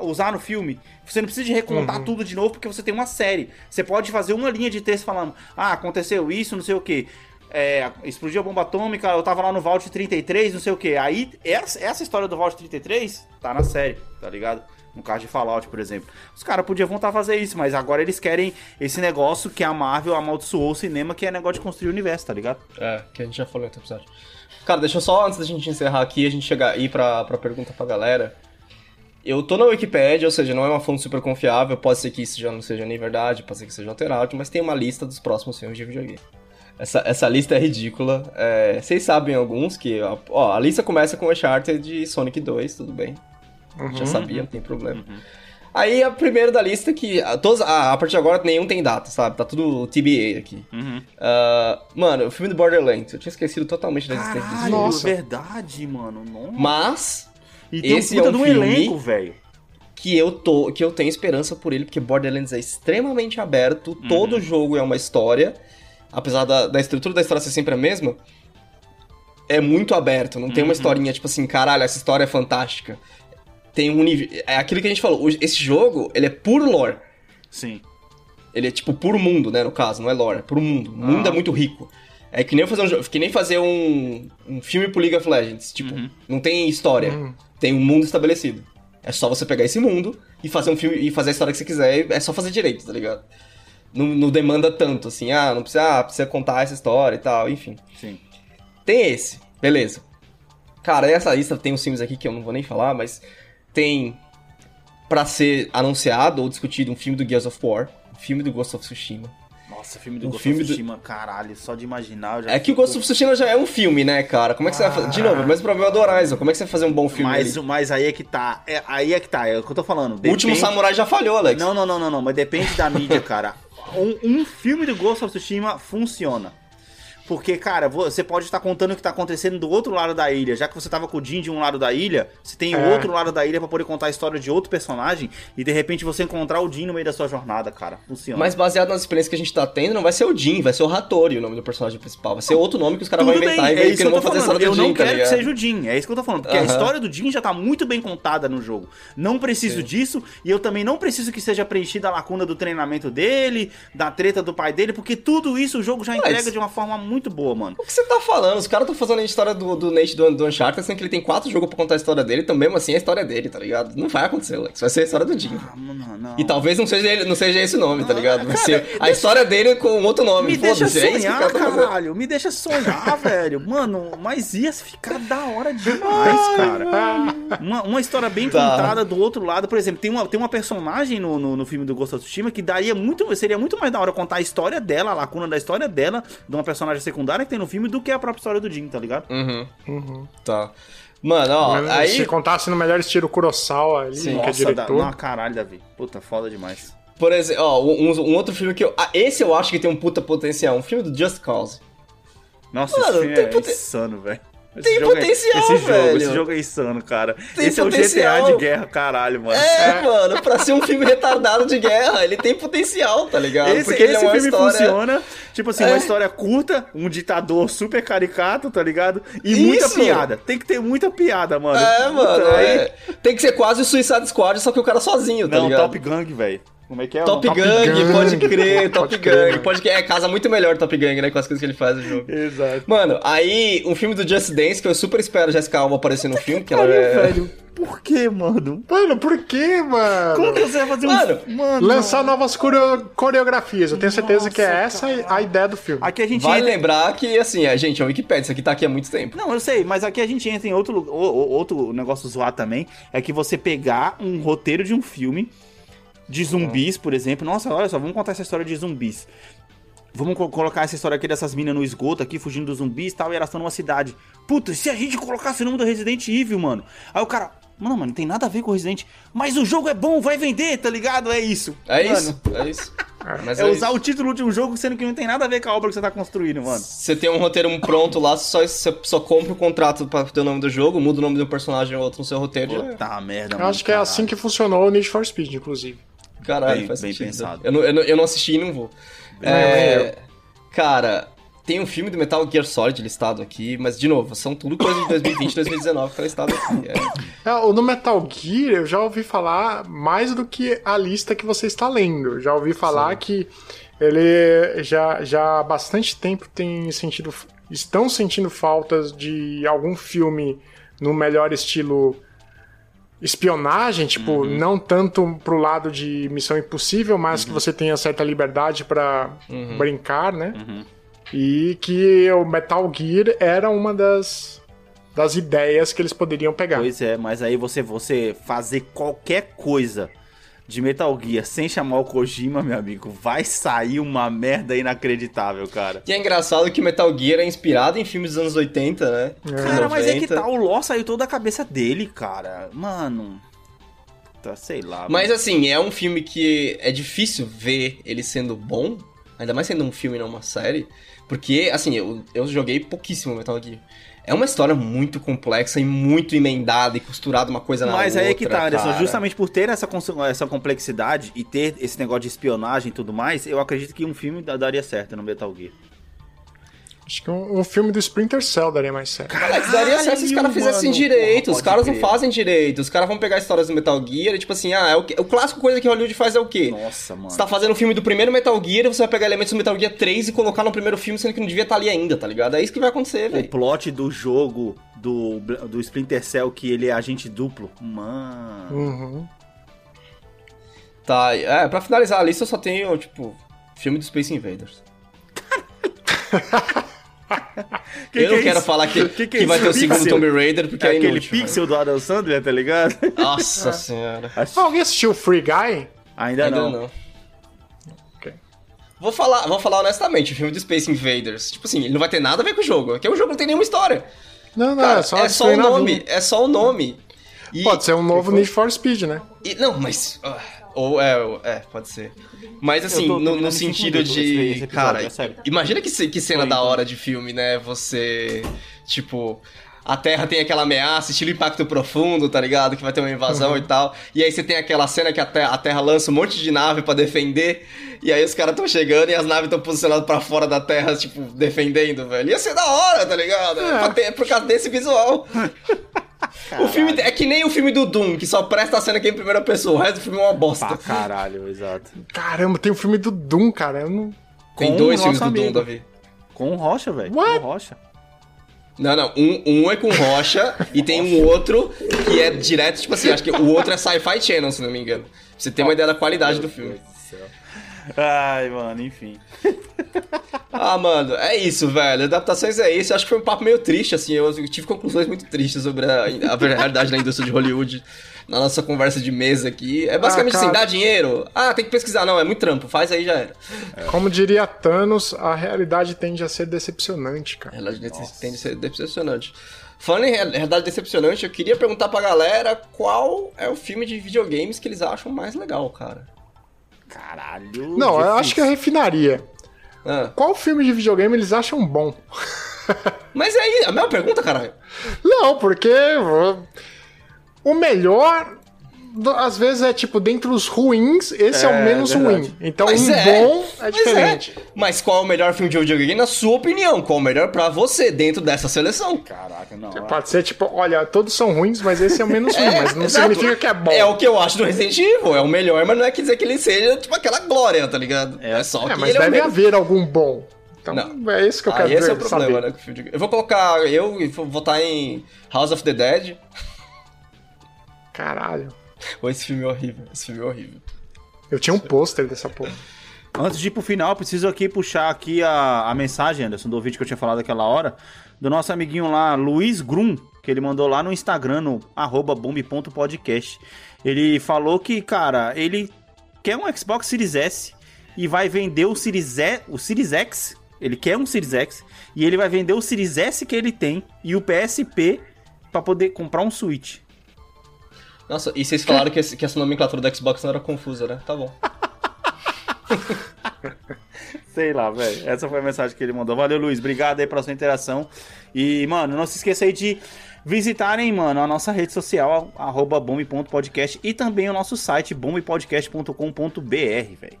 usar no filme. Você não precisa de recontar tudo de novo porque você tem uma série. Você pode fazer uma linha de texto falando: "Ah, aconteceu isso, não sei o quê". é, explodiu a bomba atômica, eu tava lá no Vault 33, não sei o que. Aí, essa, essa história do Vault 33 tá na série, tá ligado? No caso de Fallout, por exemplo. Os caras podiam voltar a fazer isso, mas agora eles querem esse negócio que a Marvel amaldiçoou o cinema, que é negócio de construir o universo, tá ligado? É, que a gente já falou em outro episódio. Cara, deixa eu só, antes da gente encerrar aqui, a gente chegar ir pra, pra pergunta pra galera. Eu tô na Wikipedia, ou seja, não é uma fonte super confiável, pode ser que isso já não seja nem verdade, pode ser que seja alterado, mas tem uma lista dos próximos filmes de videogame. Essa, essa lista é ridícula. É, vocês sabem alguns que. Ó, a lista começa com Uncharted de Sonic 2, tudo bem. Já sabia, não tem problema. Aí a primeira da lista que. a- Todos, ah, a partir de agora nenhum tem data, sabe? Tá tudo TBA aqui. Ah, mano, o filme do Borderlands, eu tinha esquecido totalmente da existência desse filme. Nossa. verdade, mano. Nossa. Mas E tem esse um puta é um de um elenco, velho. que eu tô que eu tenho esperança por ele, porque Borderlands é extremamente aberto, todo jogo é uma história, apesar da, da estrutura da história ser sempre a mesma, é muito aberto, não tem uma historinha tipo assim, caralho, essa história é fantástica. Tem um nível, é aquilo que a gente falou, esse jogo, ele é puro lore. Sim. Ele é tipo puro mundo, né, no caso, não é lore, é puro mundo. O mundo é muito rico. É que nem fazer um, que nem fazer um, um filme pro League of Legends, tipo, não tem história, tem um mundo estabelecido. É só você pegar esse mundo e fazer um filme e fazer a história que você quiser, é só fazer direito, tá ligado? Não, não demanda tanto, assim, ah, não precisa, ah, precisa contar essa história e tal, enfim. Sim. Tem esse, beleza. Cara, essa lista tem uns filmes aqui que eu não vou nem falar, mas tem pra ser anunciado ou discutido um filme do Gears of War, um filme do Ghost of Tsushima. Nossa, filme do O Ghost filme of do- Tsushima, caralho, só de imaginar É que o Ghost of Tsushima já é um filme, né, cara? Como é que você vai fazer? De novo, o mesmo problema do Horizon. Como é que você vai fazer um bom filme Mas, ali? mas aí é que tá. É, aí é que tá, é o que eu tô falando. O último Depende- Samurai já falhou, Alex. Não, não, não, não, não, mas depende da mídia, cara. Um, um filme do Ghost of Tsushima funciona. Porque, cara, você pode estar contando o que tá acontecendo do outro lado da ilha. Já que você tava com o Jin de um lado da ilha, você tem o É. outro lado da ilha pra poder contar a história de outro personagem e de repente você encontrar o Jin no meio da sua jornada, cara. Funciona. Mas baseado nas experiências que a gente tá tendo, não vai ser o Jin, vai ser o Hattori o nome do personagem principal. Vai ser outro nome que os caras vão inventar bem, e é que isso que não vão tô fazer a falando. Eu do não Jin, tá quero que ligado? seja o Jin, é isso que eu tô falando. Porque a Aham. história do Jin já tá muito bem contada no jogo. Não preciso disso, e eu também não preciso que seja preenchida a lacuna do treinamento dele, da treta do pai dele, porque tudo isso o jogo já entrega de uma forma muito boa, mano. O que você tá falando? Os caras estão fazendo a história do, do Nate do, do Uncharted, sendo que ele tem quatro jogos pra contar a história dele, então mesmo assim é a história dele, tá ligado? Não vai acontecer, Alex. Vai ser a história do Jin. Ah, não. E talvez não seja, ele, não seja esse o nome, tá ligado? Vai ser a história dele com outro nome. Me deixa é sonhar, fazendo. caralho. Me deixa sonhar, velho. Mano, mas ia ficar da hora demais, cara. Uma, uma história bem Tá. contada do outro lado. Por exemplo, tem uma, tem uma personagem no, no, no filme do Ghost of Tsushima que daria muito. Seria muito mais da hora contar a história dela, a lacuna da história dela, de uma personagem secundária que tem no filme, do que a própria história do Jin, tá ligado? Uhum. Tá. Mano, ó, Mas aí, Se contasse no melhor estilo Kurosawa ali, Sim. que é Nossa, da, diretor. não, caralho, Davi. Puta, foda demais. por exemplo, ó, um, um outro filme que eu. Ah, esse eu acho que tem um puta potencial. Um filme do Just Cause. Nossa, Mano, esse filme tem é poten- insano, velho. Esse Tem jogo é- potencial, esse jogo, velho. Esse jogo é insano, cara. Tem esse é o potencial. GTA de guerra, caralho, mano. É, mano, pra ser um filme retardado de guerra, ele tem potencial, tá ligado? Esse, Porque é esse uma filme história. funciona, tipo assim, É. uma história curta, um ditador super caricato, tá ligado? E muita Isso. piada. Tem que ter muita piada, mano. É, Puta, mano, aí- é. Tem que ser quase o Suicide Squad, só que o cara sozinho, tá Não, ligado? Top Gang, velho. Como é que é? Top Não, Gang, Gang. pode crer, Top Pode Gang. crer, mano. Pode crer, é, casa muito melhor Top Gang, né, com as coisas que ele faz no jogo. Exato. Mano, aí, um filme do Just Dance, que eu super espero a Jessica Alba aparecer no filme, que ela Aí, é... velho, por que, mano? Mano, por que, mano? Como que você vai fazer Mano, um... Mano, Lançar novas coreo- coreografias. Eu tenho certeza que é Nossa, essa a ideia do filme. Aqui a gente Vale entra... lembrar que, assim, a gente, é o Wikipedia, isso aqui tá aqui há muito tempo. Não, eu sei, mas aqui a gente entra em outro, outro negócio zoar também, é que você pegar um roteiro de um filme de zumbis, por exemplo. Nossa, olha só, vamos contar essa história de zumbis. Vamos co- colocar essa história aqui dessas minas no esgoto aqui, fugindo dos zumbis e tal, e elas estão numa cidade. Puta, e se a gente colocasse o nome do Resident Evil, mano? Aí o cara, mano, mano, não tem nada a ver com o Resident, mas o jogo é bom, vai vender, tá ligado? É isso. É Mano, isso, é isso. Mas É usar isso. o título de um jogo sendo que não tem nada a ver com a obra que você tá construindo, mano. Você tem um roteiro pronto lá, só, você só compra o contrato pra ter o nome do jogo, muda o nome do personagem ou outro no seu roteiro. já é. Puta merda, Eu mano. acho que é assim que funcionou o Need for Speed, inclusive. Caralho, Bem- faz bem sentido. pensado. Eu não, eu, não, eu não assisti e não vou. É, cara, tem um filme do Metal Gear Solid listado aqui, mas de novo, são tudo coisas de 2020 2019 que tá listado aqui. É. É, o no Metal Gear eu já ouvi falar mais do que a lista que você está lendo. Já ouvi falar Sim. que ele já, já há bastante tempo tem sentido. estão sentindo faltas de algum filme no melhor estilo espionagem, tipo, uhum. não tanto pro lado de Missão Impossível, mas uhum. que você tenha certa liberdade para uhum. brincar, né? Uhum. E que o Metal Gear era uma das das ideias que eles poderiam pegar. Pois é, mas aí você você fazer qualquer coisa de Metal Gear sem chamar o Kojima, meu amigo, vai sair uma merda inacreditável, cara. E é engraçado que Metal Gear é inspirado em filmes dos anos 80, né? É. Cara, mas é que tá, o Ló saiu toda a cabeça dele, cara. Mano. Tá, sei lá. Mas mano. assim, é um filme que é difícil ver ele sendo bom, ainda mais sendo um filme e não uma série, porque, assim, eu, eu joguei pouquíssimo Metal Gear. É uma história muito complexa e muito emendada e costurada uma coisa na Mas outra. Mas aí é que tá, Anderson. Cara. Justamente por ter essa, essa complexidade e ter esse negócio de espionagem e tudo mais, eu acredito que um filme daria certo no Metal Gear. Acho que um, um, filme do Splinter Cell daria mais certo. Cara, daria certo se os caras fizessem direito. Porra, os caras crer. não fazem direito. Os caras vão pegar histórias do Metal Gear e, tipo assim, ah, é o, o clássico coisa que Hollywood faz é o quê? Nossa, mano. Você tá fazendo o filme do primeiro Metal Gear e você vai pegar elementos do Metal Gear 3 e colocar no primeiro filme, sendo que não devia estar tá ali ainda, tá ligado? É isso que vai acontecer, velho. O plot do jogo do, do Splinter Cell, que ele é agente duplo. Mano. Uhum. Tá, é, pra finalizar a lista eu só tenho, tipo, filme do Space Invaders. que eu que não é quero isso? falar que, que, que, que vai ter o segundo Tomb Raider, porque é, é aquele pixel do Adam Sandler, tá ligado? Nossa senhora. Alguém assistiu Free Guy? Ainda, Ainda não. não. Vou falar, vou falar honestamente, o filme do Space Invaders, tipo assim, ele não vai ter nada a ver com o jogo, porque o jogo não tem nenhuma história. Não, não, Cara, é só, é só o nome, é só o nome. E... Pode ser um novo Need for Speed, né? E, não, mas... Uh... Ou é, é, pode ser. Mas assim, tô, no, no sentido de. Episódio, cara, é imagina que, que cena da hora de filme, né? Você. Tipo. A Terra tem aquela ameaça, estilo impacto profundo, tá ligado? Que vai ter uma invasão uhum. e tal. E aí você tem aquela cena que a Terra, a terra lança um monte de nave para defender. E aí os caras estão chegando e as naves estão posicionadas para fora da Terra, tipo, defendendo, velho. Ia ser da hora, tá ligado? É, ter, é por causa desse visual. O filme é que nem o filme do Doom, que só presta a cena aqui em primeira pessoa. O resto do filme é uma bosta. Pra caralho, exato. Caramba, tem o um filme do Doom, cara. Eu não... Tem dois filmes do Doom, Davi. Com Rocha, velho. Com Rocha. Não, não. Um, um é com Rocha e tem um outro que é direto, tipo assim, acho que o outro é Sci-Fi Channel, se não me engano. Pra você ter uma ideia da qualidade do filme. Ai, mano, enfim. ah, mano, é isso, velho. Adaptações é isso. Acho que foi um papo meio triste, assim. Eu tive conclusões muito tristes sobre a, a realidade da indústria de Hollywood na nossa conversa de mesa aqui. É basicamente ah, assim, dá dinheiro. Ah, tem que pesquisar. Não, é muito trampo. Faz aí já era. É. Como diria Thanos, a realidade tende a ser decepcionante, cara. A realidade nossa. tende a ser decepcionante. Falando em realidade decepcionante, eu queria perguntar pra galera qual é o filme de videogames que eles acham mais legal, cara. Caralho. Não, difícil. eu acho que eu refinaria. Ah. Qual filme de videogame eles acham bom? Mas é aí, a mesma pergunta, caralho. Não, porque o melhor às vezes é tipo, dentre os ruins, esse é, é o menos ruim. Então, Mas um é. bom é diferente. É. Mas qual é o melhor filme de videogame, na sua opinião? Qual é o melhor pra você dentro dessa seleção? Caraca, não. Pode ser tipo, olha, todos são ruins, mas esse é o menos ruim. É, mas não exato. significa que é bom. É o que eu acho do Resident Evil. É o melhor, mas não é quer dizer que ele seja tipo aquela glória, tá ligado? É, só é, que mas deve haver algum bom. Então, não. é isso que eu quero ah, esse é o problema, saber. né? Eu vou colocar, eu vou votar em House of the Dead. Caralho. Ou esse filme é horrível, esse filme é horrível. Eu tinha um pôster dessa porra. Antes de ir pro final, preciso aqui puxar aqui a, a mensagem, Anderson, do vídeo que eu tinha falado aquela hora, do nosso amiguinho lá, Luiz Grum, que ele mandou lá no Instagram, no arroba bomb.podcast. Ele falou que, cara, ele quer um Xbox Series S e vai vender o Series, e, o Series X. Ele quer um Series X e ele vai vender o Series S que ele tem e o PSP para poder comprar um Switch. Nossa, e vocês falaram que, que essa nomenclatura do Xbox não era confusa, né? Tá bom. Sei lá, velho. Essa foi a mensagem que ele mandou. Valeu, Luiz. Obrigado aí pela sua interação. E, mano, não se esqueça aí de visitarem, mano, a nossa rede social, arroba bombe.podcast e também o nosso site, bombepodcast.com.br, velho.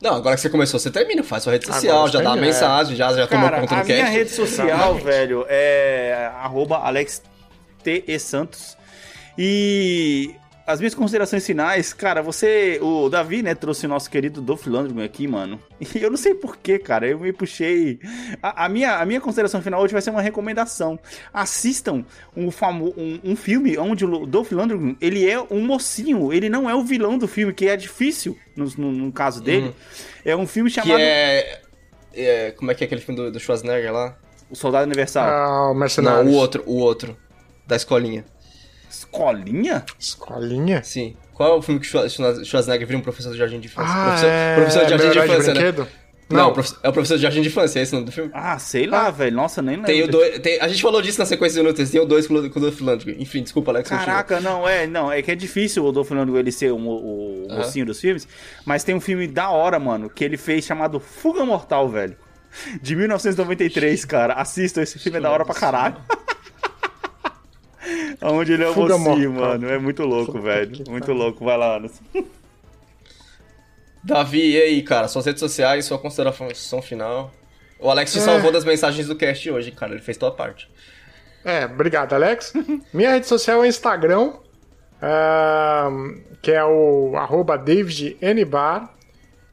Não, agora que você começou, você termina, faz sua rede social, Agora já dá uma termina, é. mensagem, já, já tomou Cara, conta a do cast. minha rede social, velho, é arroba Alex T. E. Santos. E as minhas considerações finais, cara, você, o Davi, né, trouxe o nosso querido Dolph Lundgren aqui, mano. E eu não sei porquê, cara, eu me puxei. A, a minha, a minha consideração final hoje vai ser uma recomendação. Assistam um, famo, um, um filme onde o Dolph Lundgren, ele é um mocinho, ele não é o vilão do filme, que é difícil no, no, no caso dele. É um filme Que chamado é, é- Como é que é aquele filme do, do Schwarzenegger lá? O Soldado Universal. Ah, o Não, Mercenários. o outro, o outro. Da escolinha. Escolinha? Escolinha? Sim. Qual é o filme que Schwarzenegger vira um professor de jardim de infância? Ah, professor, é... professor de jardim de infância, né? Brinquedo? Não, Não, é o professor de jardim de infância, é esse o nome do filme? Ah, sei lá, velho. Nossa, nem lembro. Tem o dois, tem- a gente falou disso na sequência do Nutres, tem o dois com o Dolph Lundgren. Enfim, desculpa, Alex. continua. Caraca, não, é, não, é que é difícil o Dolph Lundgren ele ser o, o mocinho dos filmes, mas tem um filme da hora, mano, que ele fez chamado Fuga Mortal, velho. De 1993, cara. Assistam, esse filme é da hora pra caralho. Onde ele é o Fuga mocinho, mano. É muito louco, Puta velho. Muito pariu. louco. Vai lá, Anderson. Davi, e aí, cara? Suas redes sociais, sua consideração final. O Alex te salvou das mensagens do cast hoje, cara. Ele fez tua parte. É, obrigado, Alex. Minha rede social é o Instagram, ahn, que é o arroba davidnbar.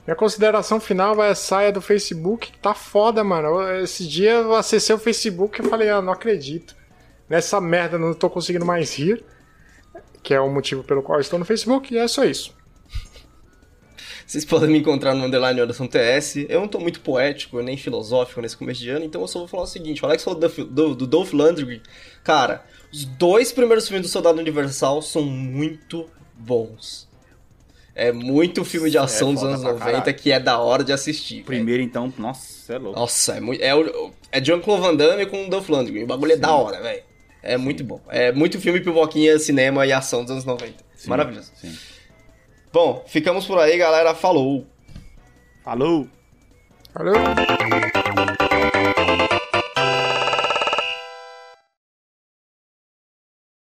Minha consideração final vai a saia do Facebook, que tá foda, mano. Esse dia eu acessei o Facebook e falei, ah, não acredito. Nessa merda não tô conseguindo mais rir, que é o motivo pelo qual eu estou no Facebook, e é só isso. Vocês podem me encontrar no Underline Anderson TS. Eu não tô muito poético nem filosófico nesse começo de ano, então eu só vou falar o seguinte: o Alex falou do, do, do Dolph Lundgren. Cara, os dois primeiros filmes do Soldado Universal são muito bons. É muito filme de ação dos foda anos pra 90 caralho. que é da hora de assistir. Primeiro, então, nossa, é louco. Nossa, é muito. É, o- é Jean-Claude Van Damme com o Dolph Lundgren. O bagulho é da hora, velho. É muito bom. É muito filme pipoquinha, cinema e ação dos anos 90. Sim, Maravilhoso. Sim. Bom, ficamos por aí, galera. Falou! Falou! Valeu!